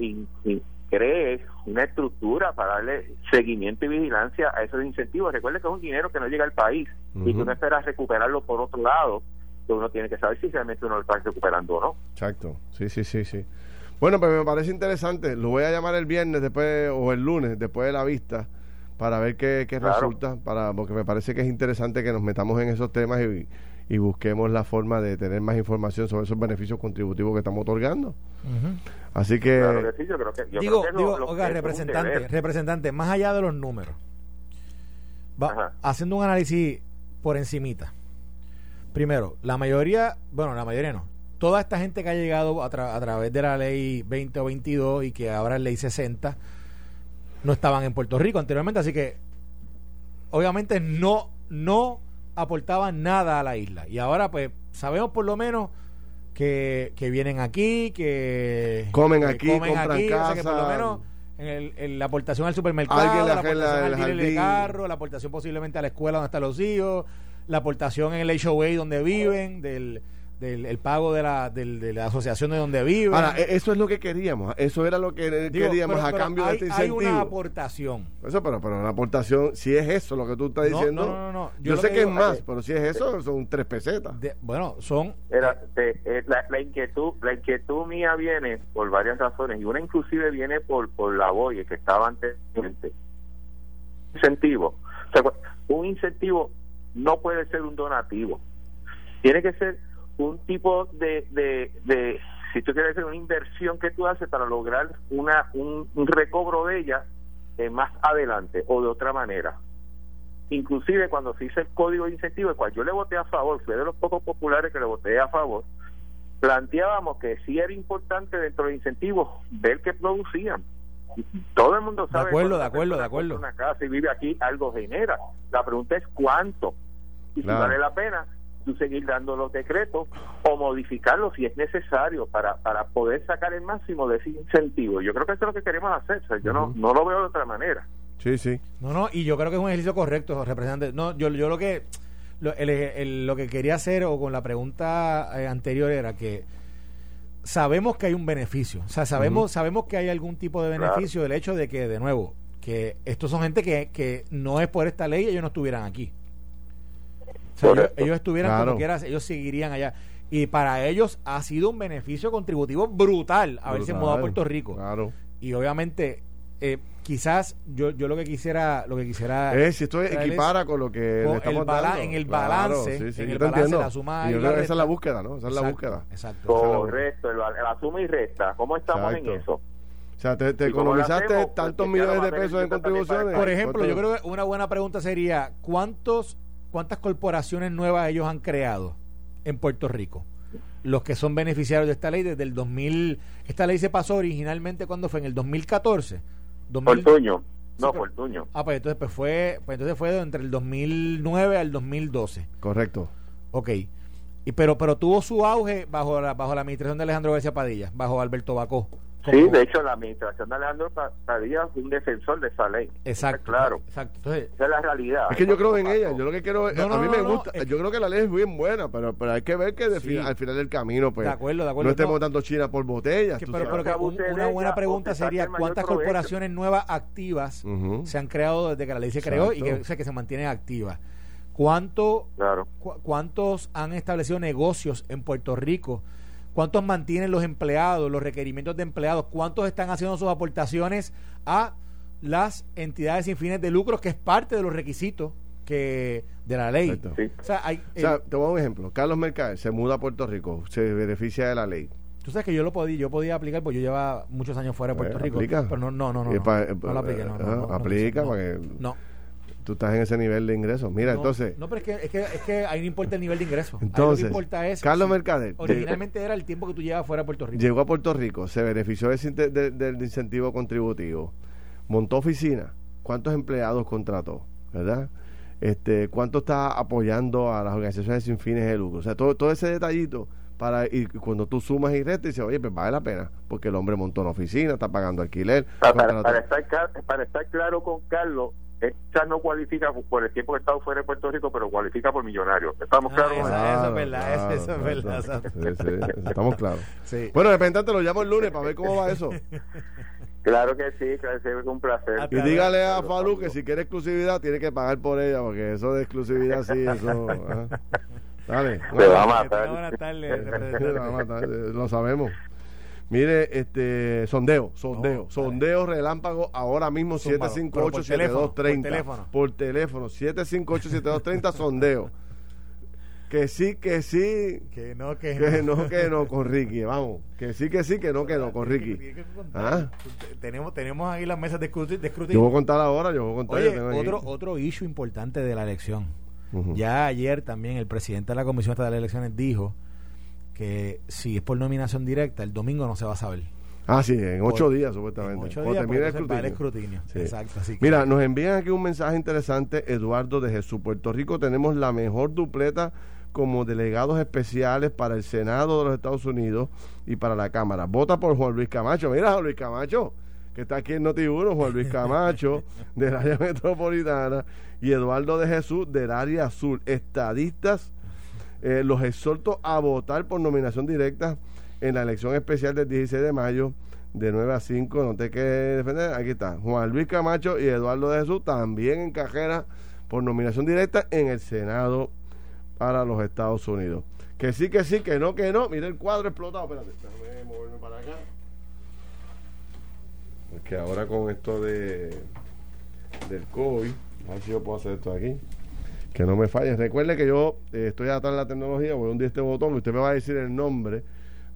Speaker 5: cree una estructura para darle seguimiento y vigilancia a esos incentivos. Recuerde que es un dinero que no llega al país y tú no esperas recuperarlo por otro lado que uno tiene que saber si realmente uno lo está recuperando o no.
Speaker 3: Exacto, sí, sí, sí, sí. Bueno, pues me parece interesante. Lo voy a llamar el viernes después o el lunes, después de la vista, para ver qué, qué
Speaker 5: Claro.
Speaker 3: resulta, para porque me parece que es interesante que nos metamos en esos temas y, y busquemos la forma de tener más información sobre esos beneficios contributivos que estamos otorgando. Así que,
Speaker 5: Claro que sí, yo creo que, yo
Speaker 4: digo,
Speaker 5: creo que lo-
Speaker 4: digo,
Speaker 5: lo
Speaker 4: oiga,
Speaker 5: que
Speaker 4: representante, representante, más allá de los números, va- haciendo un análisis por encimita. Primero, la mayoría, bueno, la mayoría no, toda esta gente que ha llegado a, tra- a través de la ley 20 o 22 y que ahora es ley 60, no estaban en Puerto Rico anteriormente, así que obviamente no, no aportaban nada a la isla. Y ahora pues sabemos por lo menos que, que vienen aquí, que
Speaker 3: Comen
Speaker 4: que
Speaker 3: aquí, compran
Speaker 4: o sea que por lo
Speaker 3: casa.
Speaker 4: menos en, el- en la aportación al supermercado, la aportación al
Speaker 3: el jardín.
Speaker 4: carro, la aportación posiblemente a la escuela donde están los hijos, la aportación en el HOA donde viven, del, del el pago de la, del- de la asociación de donde viven.
Speaker 3: ahora, e- eso es lo que queríamos. Eso era lo que
Speaker 4: Digo,
Speaker 3: queríamos
Speaker 4: pero-
Speaker 3: a
Speaker 4: pero
Speaker 3: cambio
Speaker 4: hay,
Speaker 3: de este
Speaker 4: hay
Speaker 3: incentivo.
Speaker 4: una aportación.
Speaker 3: Eso, pero, pero la aportación, si es eso lo que tú estás diciendo,
Speaker 4: no, no, no, no.
Speaker 3: yo, sé
Speaker 4: que
Speaker 3: que es más, pero si es eso, son tres pesetas.
Speaker 4: De- bueno, son
Speaker 5: Era, te- eh, la, la inquietud la inquietud mía viene por varias razones y una inclusive viene por por la BOE que estaba anteriormente incentivo o sea, un incentivo no puede ser un donativo tiene que ser un tipo de, de, de si tú quieres hacer una inversión que tú haces para lograr una un, un recobro de ella eh, más adelante o de otra manera inclusive cuando se hizo el código de incentivo, el cual yo le voté a favor, fui de los pocos populares que le voté a favor, planteábamos que sí era importante dentro de incentivos ver qué producían. Todo el mundo sabe.
Speaker 4: acuerdo,
Speaker 5: cuando
Speaker 4: de acuerdo, de acuerdo.
Speaker 5: Una casa y vive aquí, algo genera. La pregunta es cuánto. Y
Speaker 3: Claro.
Speaker 5: si vale la pena tú seguir dando los decretos o modificarlos si es necesario para, para poder sacar el máximo de ese incentivo. Yo creo que eso es lo que queremos hacer. O sea, yo no, no lo veo de otra manera.
Speaker 3: Sí, sí.
Speaker 4: No, no, y yo creo que es un ejercicio correcto, representante. No, yo, yo lo que lo, el- el- lo que quería hacer o con la pregunta eh, anterior era que sabemos que hay un beneficio, o sea, sabemos sabemos que hay algún tipo de
Speaker 5: Claro.
Speaker 4: beneficio del hecho de que de nuevo que estos son gente que, que no es por esta ley ellos no estuvieran aquí. O sea, ellos, estuvieran
Speaker 3: Claro.
Speaker 4: como quiera, ellos seguirían allá. Y para ellos ha sido un beneficio contributivo brutal haberse
Speaker 3: Brutal.
Speaker 4: mudado a Puerto Rico
Speaker 3: Claro.
Speaker 4: y obviamente eh, quizás yo yo lo que quisiera lo que quisiera
Speaker 3: Es, si esto equipara con lo que
Speaker 4: con
Speaker 3: le estamos dando.
Speaker 4: en el
Speaker 3: Claro,
Speaker 4: balance,
Speaker 3: sí, sí,
Speaker 4: en el balance,
Speaker 3: entiendo.
Speaker 4: la suma
Speaker 3: Y
Speaker 4: y la
Speaker 3: esa es la búsqueda, ¿no? Esa es la búsqueda.
Speaker 4: exacto
Speaker 5: Correcto, el, la suma y resta. ¿Cómo estamos
Speaker 3: Exacto.
Speaker 5: en eso?
Speaker 3: O sea, te, te
Speaker 5: ¿Y cómo lo
Speaker 3: economizaste
Speaker 5: hacemos?
Speaker 3: tantos millones de pesos en contribuciones.
Speaker 4: por ejemplo yo creo que una buena pregunta sería cuántos cuántas corporaciones nuevas ellos han creado en Puerto Rico los que son beneficiarios de esta ley desde el 2000 esta ley se pasó originalmente cuando fue en el 2014 2000
Speaker 5: Fortuño.
Speaker 4: Sí,
Speaker 5: No,
Speaker 4: pero-
Speaker 5: Fortuño.
Speaker 4: ah pues entonces pues fue pues entonces fue entre el 2009 al 2012
Speaker 3: Correcto.
Speaker 4: Ok. Y pero pero tuvo su auge bajo la bajo la administración de Alejandro García Padilla, bajo Alberto Bacó. Como-
Speaker 5: Sí, de hecho, la administración de Alejandro Pa- Padilla es un defensor de esa ley.
Speaker 4: Exacto.
Speaker 5: Claro.
Speaker 4: Exacto. Entonces,
Speaker 5: Esa es la realidad.
Speaker 3: Es que yo creo en ella. Yo lo que quiero es-
Speaker 4: No, no,
Speaker 3: a mí
Speaker 4: no,
Speaker 3: me
Speaker 4: no,
Speaker 3: gusta.
Speaker 4: es
Speaker 3: Yo creo que la ley es bien buena, pero, pero hay que ver que de
Speaker 4: Sí.
Speaker 3: fin- al final del camino, pues.
Speaker 4: De acuerdo, de acuerdo.
Speaker 3: No estemos
Speaker 4: No.
Speaker 3: dando China por botellas.
Speaker 4: que- pero, que un- una buena pregunta sería cuántas corporaciones nuevas activas se han creado desde que la ley se creó y que, o sea, que se mantienen activas. ¿Cuánto,
Speaker 5: Claro.
Speaker 4: cu- ¿Cuántos han establecido negocios en Puerto Rico? ¿Cuántos mantienen los empleados, los requerimientos de empleados? ¿Cuántos están haciendo sus aportaciones a las entidades sin fines de lucro, que es parte de los requisitos que de la ley?
Speaker 3: Exacto.
Speaker 5: Sí.
Speaker 4: O sea, hay,
Speaker 3: O sea,
Speaker 4: eh,
Speaker 3: te voy a dar un ejemplo. Carlos Mercader se muda a Puerto Rico, se beneficia de la ley.
Speaker 4: tú sabes que yo lo podía, yo podía aplicar porque yo llevaba muchos años fuera de Puerto
Speaker 3: Eh,
Speaker 4: Rico.
Speaker 3: aplica.
Speaker 4: Pero no, no, no, no. No, lo apliqué, no, no, no, no,
Speaker 3: aplica
Speaker 4: no,
Speaker 3: para que-
Speaker 4: no.
Speaker 3: Tú estás en ese nivel de ingresos. Mira,
Speaker 4: No,
Speaker 3: entonces.
Speaker 4: No, pero es que, es que, es que ahí no importa el nivel de ingreso. Ahí
Speaker 3: Entonces,
Speaker 4: lo que importa es.
Speaker 3: Carlos Mercader
Speaker 4: Originalmente era el tiempo que tú llevas fuera de Puerto Rico.
Speaker 3: llegó a Puerto Rico, se benefició del incentivo contributivo, montó oficina, ¿cuántos empleados contrató? ¿Verdad? Este, ¿Cuánto está apoyando a las organizaciones sin fines de lucro? O sea, todo, todo ese detallito para y cuando tú sumas y restas dices, oye, pues vale la pena, porque el hombre montó una oficina, está pagando alquiler.
Speaker 5: Para, para-
Speaker 3: contrató-
Speaker 5: para estar, para estar claro con Carlos, esta no cualifica por el tiempo que ha estado fuera de Puerto Rico, pero cualifica por millonario. ¿Estamos
Speaker 4: Ah,
Speaker 5: claros?
Speaker 4: eso- es verdad, eso- eso es verdad,
Speaker 3: claro.
Speaker 4: exacto.
Speaker 3: Sí, sí, estamos claros.
Speaker 4: Sí.
Speaker 3: Bueno, de repente te lo llamo el lunes para ver cómo va eso.
Speaker 5: Claro que sí, claro que sí, es un placer.
Speaker 3: Y dígale a Falú que si quiere exclusividad tiene que pagar por ella, porque eso de exclusividad sí, eso. ajá. (laughs) Dale.
Speaker 5: Se va a matar.
Speaker 3: lo (laughs) vamos a matar, eh, lo sabemos. Mire, este sondeo, sondeo, sondeo relámpago ahora mismo
Speaker 4: Zúmbalo, pero por
Speaker 3: 758-7230.
Speaker 4: teléfono,
Speaker 3: Por teléfono, 758-7230, sondeo. Que sí, que sí,
Speaker 4: Que no, que,
Speaker 3: que no, que no con Ricky, vamos. Que sí, que sí, que no, que no con Ricky.
Speaker 4: Que.
Speaker 3: Ah.
Speaker 4: Tenemos, tenemos ahí las mesas de escruti- de
Speaker 3: Yo
Speaker 4: escrutinio.
Speaker 3: voy a contar ahora, yo voy a contar. yo aquí.
Speaker 4: otro, otro issue importante de la elección. Ya ayer también el presidente de la Comisión de Elecciones dijo que si es por nominación directa, el domingo no se va a saber.
Speaker 3: Ah, sí, en ocho
Speaker 4: Por-
Speaker 3: días supuestamente.
Speaker 4: En ocho días,
Speaker 3: termine el escrutinio.
Speaker 4: escrutinio.
Speaker 3: Sí.
Speaker 4: Exacto. Así que,
Speaker 3: Mira, nos envían aquí un mensaje interesante, Eduardo de Jesús. Puerto Rico tenemos la mejor dupleta como delegados especiales para el Senado de los Estados Unidos y para la Cámara. Vota por Juan Luis Camacho. Mira, Juan Luis Camacho, que está aquí en Noti1, Juan Luis Camacho, (laughs) del área metropolitana, y Eduardo de Jesús, del área azul. Estadistas, eh, los exhorto a votar por nominación directa en la elección especial del 16 de mayo de 9 a 5, no te quedes defender, aquí está, Juan Luis Camacho y Eduardo de Jesús también en cajera por nominación directa en el Senado para los Estados Unidos. Que sí, que sí, que no, que no. Mira el cuadro explotado. Espérate, déjame moverme para acá. Porque ahora con esto de del COVID, a ver si yo puedo hacer esto aquí. Que no me falle. Recuerde que yo eh, estoy atrás de la tecnología, voy a hundir este botón y usted me va a decir el nombre,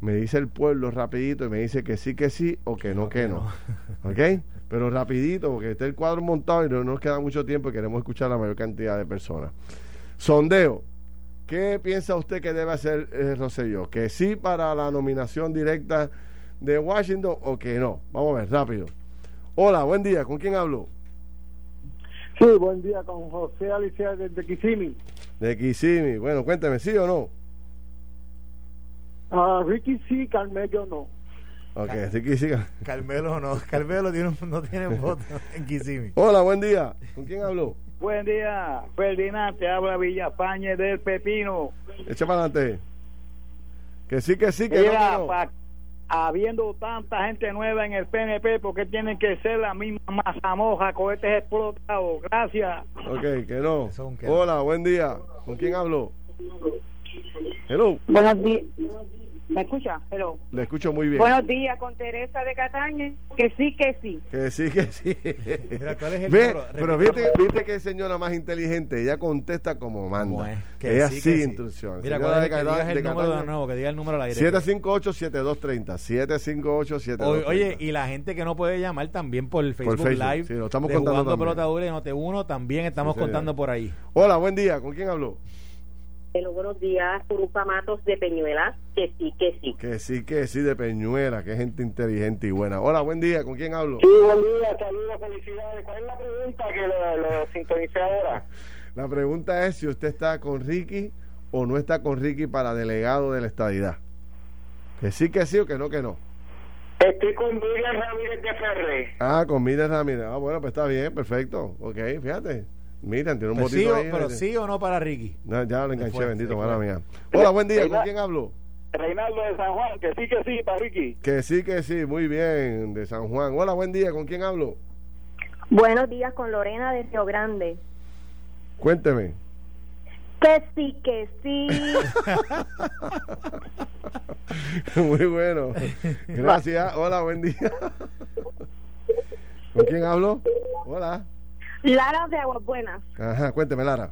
Speaker 3: me dice el pueblo rapidito y me dice que sí, que sí o que no, que no. (laughs) ¿Ok? Pero rapidito, porque está el cuadro montado y no nos queda mucho tiempo y queremos escuchar a la mayor cantidad de personas. Sondeo. ¿Qué piensa usted que debe hacer eh, Rosselló? ¿Que sí para la nominación directa de Washington o que no? Vamos a ver, rápido. Hola, buen día. ¿Con quién hablo?
Speaker 6: Sí, buen día con José Alicia desde Kissimmee.
Speaker 3: De Kissimmee. Bueno, cuénteme, ¿sí o no?
Speaker 6: Ah, Ricky sí, Carmello no.
Speaker 3: Ok, que sí. (laughs)
Speaker 4: Carmelo no, Carmelo tiene no tiene voto (laughs) en Kissimmee.
Speaker 3: Hola, buen día. ¿Con quién hablo?
Speaker 6: Buen día, Ferdinand, te habla Villafañe del Pepino.
Speaker 3: Echa para adelante. Que sí, que sí, que no, que
Speaker 6: Mira,
Speaker 3: no.
Speaker 6: Habiendo tanta gente nueva en el PNP, ¿por qué tienen que ser la misma mazamoja, cohetes explotados? Gracias.
Speaker 3: Ok, que no. Hola, buen día. ¿Con quién hablo? Hello.
Speaker 7: Buenos días. ¿Me escucha? Hello.
Speaker 3: Le escucho muy bien.
Speaker 7: Buenos días con Teresa de Cataña. Que sí, que sí.
Speaker 3: Que sí, que sí.
Speaker 4: Mira, ¿cuál es el
Speaker 3: Ve, pero viste, viste que señora más inteligente, ella contesta como manda.
Speaker 4: ¿Cómo es? Que
Speaker 3: ella
Speaker 4: sí,
Speaker 3: sí, instrucciones.
Speaker 4: Mira, ¿cuál es?
Speaker 3: de
Speaker 4: Que digas
Speaker 3: de
Speaker 4: el número de nuevo, que diga el número al aire.
Speaker 3: 758-7230. 758-7230.
Speaker 4: Oye, oye, y la gente que no puede llamar también por Facebook,
Speaker 3: Facebook,
Speaker 4: Live.
Speaker 3: sí, lo estamos
Speaker 4: de
Speaker 3: contando
Speaker 4: Jugando. Pelota Dura y Note 1 también estamos
Speaker 3: Sí,
Speaker 4: contando por ahí.
Speaker 3: Hola, buen día. ¿Con quién hablo?
Speaker 8: Hello, buenos días, Turupa Matos de Peñuelas, que sí, que sí.
Speaker 3: Que sí, que sí, de Peñuela, que gente inteligente y buena. Hola, buen día. ¿Con quién hablo?
Speaker 6: Sí, buen día, saludos, felicidades. ¿Cuál es la pregunta que lo, lo sintonicé ahora? (laughs)
Speaker 3: La pregunta es si usted está con Ricky o no está con Ricky para delegado de la estadidad. Que sí, que sí o que no, que no.
Speaker 6: Estoy con Miriam Ramírez de Ferre.
Speaker 3: Ah, con Miriam Ramírez. Ah, bueno, pues está bien, perfecto. Ok, fíjate. Miriam, tiene un
Speaker 4: Pues sí,
Speaker 3: botito
Speaker 4: o-
Speaker 3: ahí.
Speaker 4: pero sí o no para Ricky.
Speaker 3: No, ya lo enganché,
Speaker 4: fue,
Speaker 3: bendito, mala mía. Hola, buen día. ¿Con quién hablo?
Speaker 6: Reinaldo de San Juan, que sí, que sí, para Ricky.
Speaker 3: Que sí, que sí, muy bien, de San Juan. Hola, buen día. ¿Con quién hablo?
Speaker 8: Buenos días con Lorena de Río Grande.
Speaker 3: Cuénteme.
Speaker 8: Que sí, que sí. (laughs)
Speaker 3: Muy bueno. Gracias. Hola, buen día. (laughs) ¿Con quién hablo? Hola.
Speaker 8: Lara de Aguas Buenas.
Speaker 3: Ajá, cuénteme, Lara.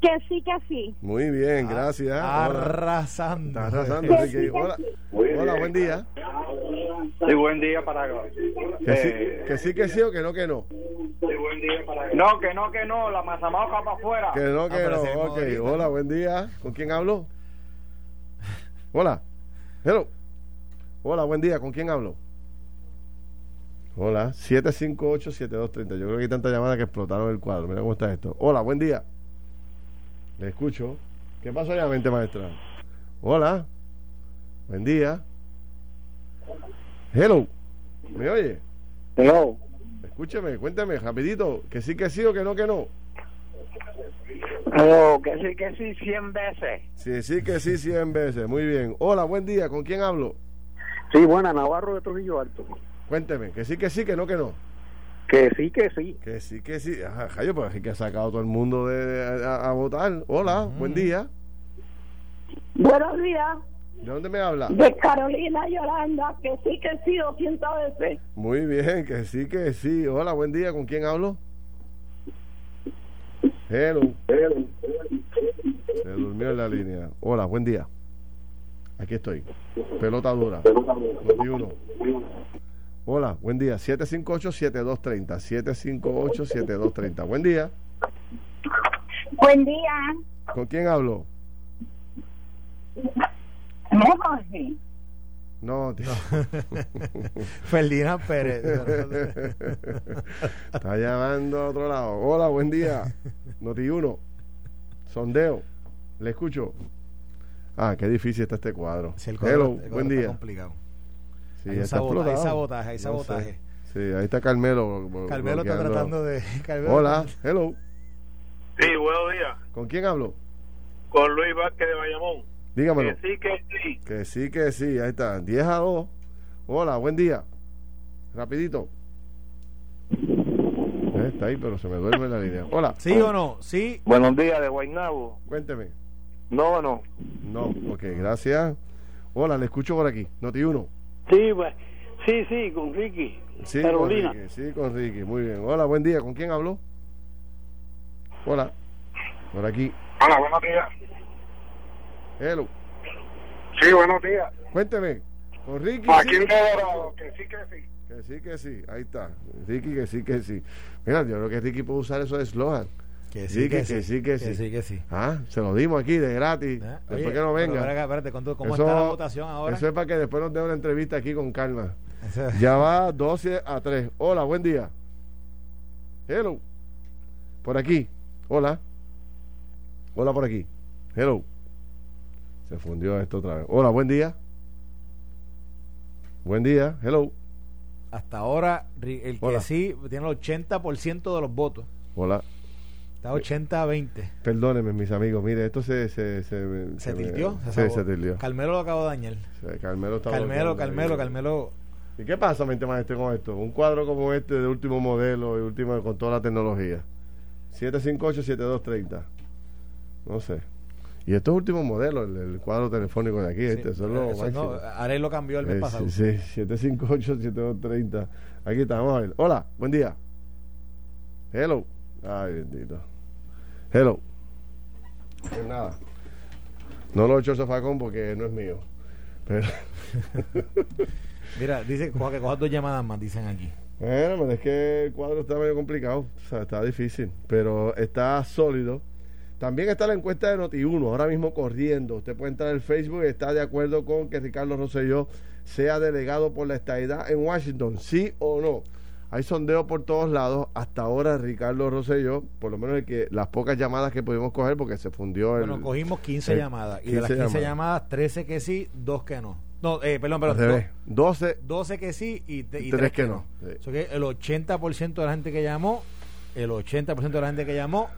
Speaker 8: Que sí, que sí.
Speaker 3: Muy bien, gracias. Hola.
Speaker 4: Arrasando.
Speaker 3: Está arrasando,
Speaker 8: Que sí, que
Speaker 3: Hola.
Speaker 8: sí.
Speaker 3: Hola, buen día.
Speaker 6: Sí, buen día para
Speaker 3: Que sí, que sí, que sí o que no, que no.
Speaker 6: No, que no, que no, la mazamoja para afuera.
Speaker 3: Que no, que
Speaker 4: Ah, pero
Speaker 3: no. Ok,
Speaker 4: ahorita.
Speaker 3: hola, buen día. ¿Con quién hablo? Hola. Hello. Hola, buen día. ¿Con quién hablo? Hola, 758-7230. Yo creo que hay tantas llamadas que explotaron el cuadro. Mira cómo está esto. Hola, buen día. Le escucho. ¿Qué pasó allá, mente maestra? Hola. Buen día. Hello. ¿Me oye?
Speaker 6: No.
Speaker 3: Escúcheme, cuénteme, rapidito. Que sí, que sí o que no, que no.
Speaker 6: No, que sí, que sí, 100 veces.
Speaker 3: Sí, sí, que sí, 100 veces. Muy bien. Hola, buen día. ¿Con quién hablo?
Speaker 6: Sí, buena, Navarro de Trujillo Alto.
Speaker 3: Cuénteme. Que sí, que sí, que no, que no.
Speaker 6: Que sí, que sí.
Speaker 3: Que sí, que sí. Ajá, Jayo, pues aquí que ha sacado todo el mundo de, a, a votar. Hola, buen día.
Speaker 7: Buenos días.
Speaker 3: ¿De dónde me habla?
Speaker 7: De Carolina Yolanda, que sí, que sí, 200 veces.
Speaker 3: Muy bien, que sí, que sí. Hola, buen día. ¿Con quién hablo? Hello. Se durmió en la línea. Hola, buen día. Aquí estoy. Pelota dura. uno. Hola, buen día. 758-7230. 758-7230. Buen día.
Speaker 7: Buen día.
Speaker 3: ¿Con quién hablo?
Speaker 7: No, Jorge.
Speaker 3: No, tío. (laughs)
Speaker 4: Ferdinand Pérez. (laughs)
Speaker 3: Está llamando a otro lado. Hola, buen día. Noti 1. Sondeo. Le escucho. Ah, qué difícil está este cuadro.
Speaker 4: Sí, el cuadro-
Speaker 3: Hello,
Speaker 4: el cuadro
Speaker 3: buen
Speaker 4: está
Speaker 3: día.
Speaker 4: complicado.
Speaker 3: Sí,
Speaker 4: Hay
Speaker 3: está
Speaker 4: sabota- hay sabotaje, hay
Speaker 3: No
Speaker 4: sabotaje.
Speaker 3: sé. Sí, ahí está Carmelo.
Speaker 4: Carmelo está tratando de. (laughs) Carmelo
Speaker 3: Hola, hello.
Speaker 9: Sí, buenos días.
Speaker 3: ¿Con quién hablo?
Speaker 9: Con Luis Vázquez de Bayamón.
Speaker 3: Dígamelo.
Speaker 9: Que sí, que sí.
Speaker 3: Que sí, que sí. Ahí está. 10 a 2. Hola, buen día. Rapidito. Eh, Está ahí, pero se me duerme la línea. Hola.
Speaker 4: ¿Sí o no? Sí.
Speaker 5: Buenos días de Guaynabo.
Speaker 3: Cuénteme.
Speaker 5: No, no.
Speaker 3: No, ok, gracias. Hola, le escucho por aquí. Noti 1.
Speaker 6: Sí, pues, sí, sí, con Ricky.
Speaker 3: Sí,
Speaker 6: Carolina.
Speaker 3: con Ricky. Sí, con Ricky. Muy bien. Hola, buen día. ¿Con quién hablo? Hola. Por aquí.
Speaker 9: Hola, buenos días.
Speaker 3: Hello.
Speaker 9: Sí, buenos días.
Speaker 3: Cuénteme. Con Ricky.
Speaker 9: Aquí
Speaker 3: sí.
Speaker 9: que sí, que sí.
Speaker 3: Que sí, que sí. Ahí está. Ricky, que sí, que sí. Mira, yo creo que Ricky puede usar eso de eslogan.
Speaker 4: Que
Speaker 3: sí, que, sí, que sí.
Speaker 4: Que sí, que sí.
Speaker 3: Ah, se lo dimos aquí de gratis.
Speaker 4: ¿Eh?
Speaker 3: Después
Speaker 4: Oye,
Speaker 3: que no venga.
Speaker 4: ven acá, espérate, ¿cómo, cómo
Speaker 3: Eso-
Speaker 4: está la votación ahora?
Speaker 3: Eso es para que después nos dé una entrevista aquí con calma. Ya va 12 a 3. Hola, buen día. Hello. Por aquí. Hola. Hola por aquí. Hello. Se fundió esto otra vez. Hola, buen día. Buen día. Hello.
Speaker 4: Hasta ahora, el que
Speaker 3: Hola.
Speaker 4: sí tiene el 80% de los votos.
Speaker 3: Hola.
Speaker 4: Está 80 a 20.
Speaker 3: Perdónenme, mis amigos. Mire, esto se... Se, se,
Speaker 4: Se tiltió.
Speaker 3: Sí,
Speaker 4: sabó-
Speaker 3: se tiltió.
Speaker 4: Carmelo lo acabo de dañar.
Speaker 3: Sí, Carmelo está
Speaker 4: Carmelo, Carmelo. Carmelo.
Speaker 3: ¿Y qué pasa, mente maestre, con esto? Un cuadro como este de último modelo y último con toda la tecnología. 758-7230. No sé. Y esto es último modelo, el, el cuadro telefónico de aquí.
Speaker 4: Sí,
Speaker 3: este, eso es lo
Speaker 4: eso no, Arel lo cambió el mes
Speaker 3: Eh,
Speaker 4: pasado.
Speaker 3: sí, sí, 758-7230. Aquí está, vamos a ver. Hola, buen día. Hello. Ay, bendito. Hello. Pues nada. No lo he hecho el sofacón porque no es mío. Pero. (laughs)
Speaker 4: Mira, dice coja- que cojas dos llamadas más, dicen aquí.
Speaker 3: Bueno, pero es que el cuadro está medio complicado, o sea, está difícil, pero está sólido. También está la encuesta de Noti1, ahora mismo corriendo. Usted puede entrar al Facebook y está de acuerdo con que Ricardo Rosselló sea delegado por la estadidad en Washington, sí o no. Hay sondeo por todos lados. Hasta ahora Ricardo Rosselló, por lo menos el que las pocas llamadas que pudimos coger porque se fundió el
Speaker 4: Bueno, cogimos 15
Speaker 3: el-
Speaker 4: llamadas. Y de las
Speaker 3: 15
Speaker 4: 15
Speaker 3: llamadas.
Speaker 4: llamadas, 13 que sí, 2 que no. No, eh, perdón, perdón.
Speaker 3: revés. 12
Speaker 4: do- 12 que sí y, y
Speaker 3: Tres
Speaker 4: 3
Speaker 3: que no.
Speaker 4: no.
Speaker 3: Sí.
Speaker 4: O sea que el 80% de la gente que llamó, el 80% de la gente que llamó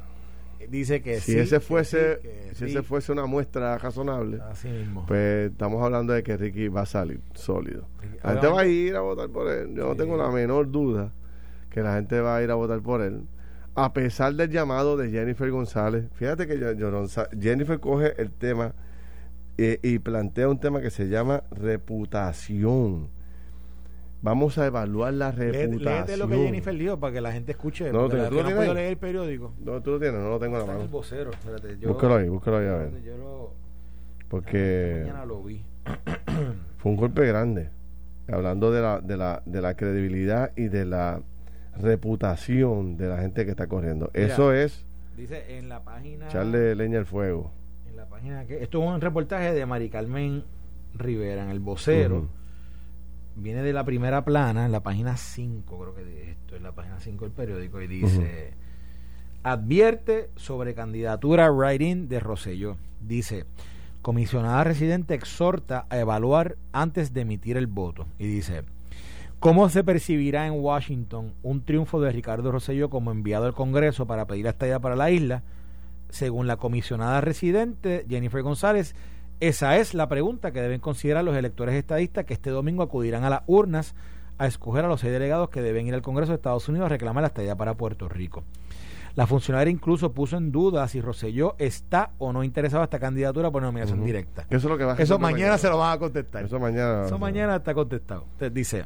Speaker 4: dice que
Speaker 3: si
Speaker 4: sí.
Speaker 3: ese
Speaker 4: que
Speaker 3: fuese
Speaker 4: sí, que
Speaker 3: si
Speaker 4: sí.
Speaker 3: ese fuese una muestra razonable
Speaker 4: Así mismo.
Speaker 3: pues estamos hablando de que Ricky va a salir sólido la gente va a ir a votar por él yo no tengo la menor duda que la gente va a ir a votar por él a pesar del llamado de Jennifer González fíjate que yo- yo no sa- Jennifer coge el tema eh, y plantea un tema que se llama reputación vamos a evaluar la reputación
Speaker 4: Léete lo que Jennifer dijo para que la gente escuche.
Speaker 3: No lo tengo. ¿Tú lo
Speaker 4: no leer el periódico.
Speaker 3: ¿Dónde tú lo tienes? no lo tengo en la
Speaker 4: el
Speaker 3: mano
Speaker 4: vocero. Espérate, yo,
Speaker 3: búscalo ahí búscalo ahí a ver
Speaker 4: Yo lo,
Speaker 3: porque
Speaker 4: mañana lo vi. (clears throat)
Speaker 3: fue un golpe grande. Hablando de la, de la, de la credibilidad y de la reputación de la gente que está corriendo.
Speaker 4: Mira.
Speaker 3: Eso es
Speaker 4: Dice en la página.
Speaker 3: echarle leña al fuego.
Speaker 4: En la página que. Esto es un reportaje de Mari Carmen Rivera en el vocero.
Speaker 3: Ujú.
Speaker 4: Viene de la primera plana, en la página 5, creo que de esto, en la página 5 del periódico, y dice: Advierte sobre candidatura write-in de Rosselló. Dice: Comisionada residente exhorta a evaluar antes de emitir el voto. Y dice: ¿Cómo se percibirá en Washington un triunfo de Ricardo Rosselló como enviado al Congreso para pedir la estadía para la isla? Según la comisionada residente Jennifer González, esa es la pregunta que deben considerar los electores estadistas que este domingo acudirán a las urnas a escoger a los seis delegados que deben ir al Congreso de Estados Unidos a reclamar la estadía para Puerto Rico. La funcionaria incluso puso en duda si Rosselló está o no interesado a esta candidatura por nominación directa.
Speaker 3: Eso es lo que va a
Speaker 4: Eso
Speaker 3: resolver
Speaker 4: mañana, se lo van a contestar.
Speaker 3: Eso mañana.
Speaker 4: Eso mañana está contestado. Entonces dice,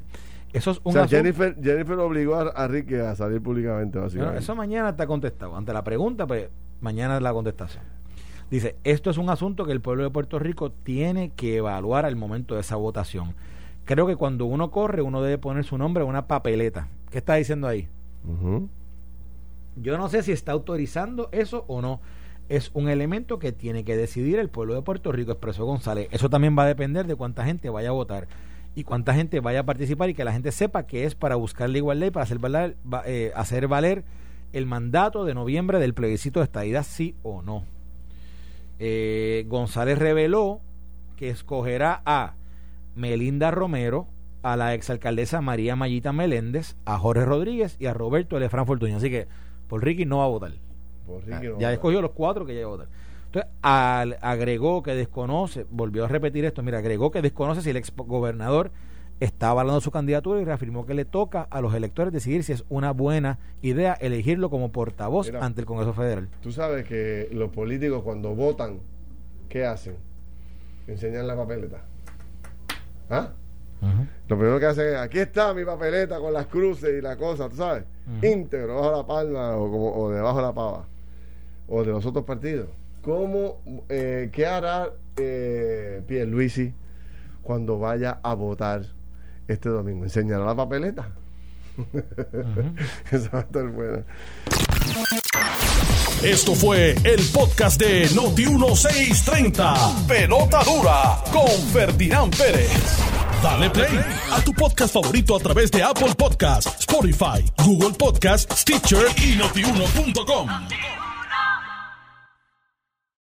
Speaker 4: eso es
Speaker 3: O
Speaker 4: un
Speaker 3: sea,
Speaker 4: asunto-
Speaker 3: Jennifer, Jennifer obligó a, a Ricky a salir públicamente, básicamente.
Speaker 4: eso mañana está contestado. Ante la pregunta, pues mañana es la contestación. Dice, esto es un asunto que el pueblo de Puerto Rico tiene que evaluar al momento de esa votación. Creo que cuando uno corre, uno debe poner su nombre en una papeleta. ¿Qué está diciendo ahí? Yo no sé si está autorizando eso o no. Es un elemento que tiene que decidir el pueblo de Puerto Rico, expresó González. Eso también va a depender de cuánta gente vaya a votar y cuánta gente vaya a participar y que la gente sepa que es para buscar la igualdad y para hacer valer, va- eh, hacer valer el mandato de noviembre del plebiscito de estadidad, sí o no. Eh, González reveló que escogerá a Melinda Romero, a la exalcaldesa María Mayita Meléndez, a Jorge Rodríguez y a Roberto Elefran Fortuño. Así que por Ricky no va a votar.
Speaker 3: Por
Speaker 4: Ya,
Speaker 3: Ricky no
Speaker 4: ya escogió los cuatro que ya iba a votar. Entonces, al- agregó que desconoce, volvió a repetir esto, mira, agregó que desconoce si el ex gobernador está avalando su candidatura y reafirmó que le toca a los electores decidir si es una buena idea elegirlo como portavoz
Speaker 3: Mira.
Speaker 4: ante el Congreso Federal.
Speaker 3: Tú sabes que los políticos cuando votan, ¿qué hacen? Enseñan la papeleta. ¿Ah? Lo primero que hacen es, aquí está mi papeleta con las cruces y la cosa, ¿tú sabes?
Speaker 4: Ujú.
Speaker 3: Íntegro, bajo la palma o, como, o debajo de la pava. O de los otros partidos. ¿Cómo, eh, qué hará eh, Pierluisi cuando vaya a votar este domingo? ¿Enseñará la papeleta? (laughs) Esa va a estar buena.
Speaker 1: Esto fue el podcast de Noti1630. Pelota dura con Ferdinand Pérez. Dale play a tu podcast favorito a través de Apple Podcasts, Spotify, Google Podcasts, Stitcher y notiuno.com.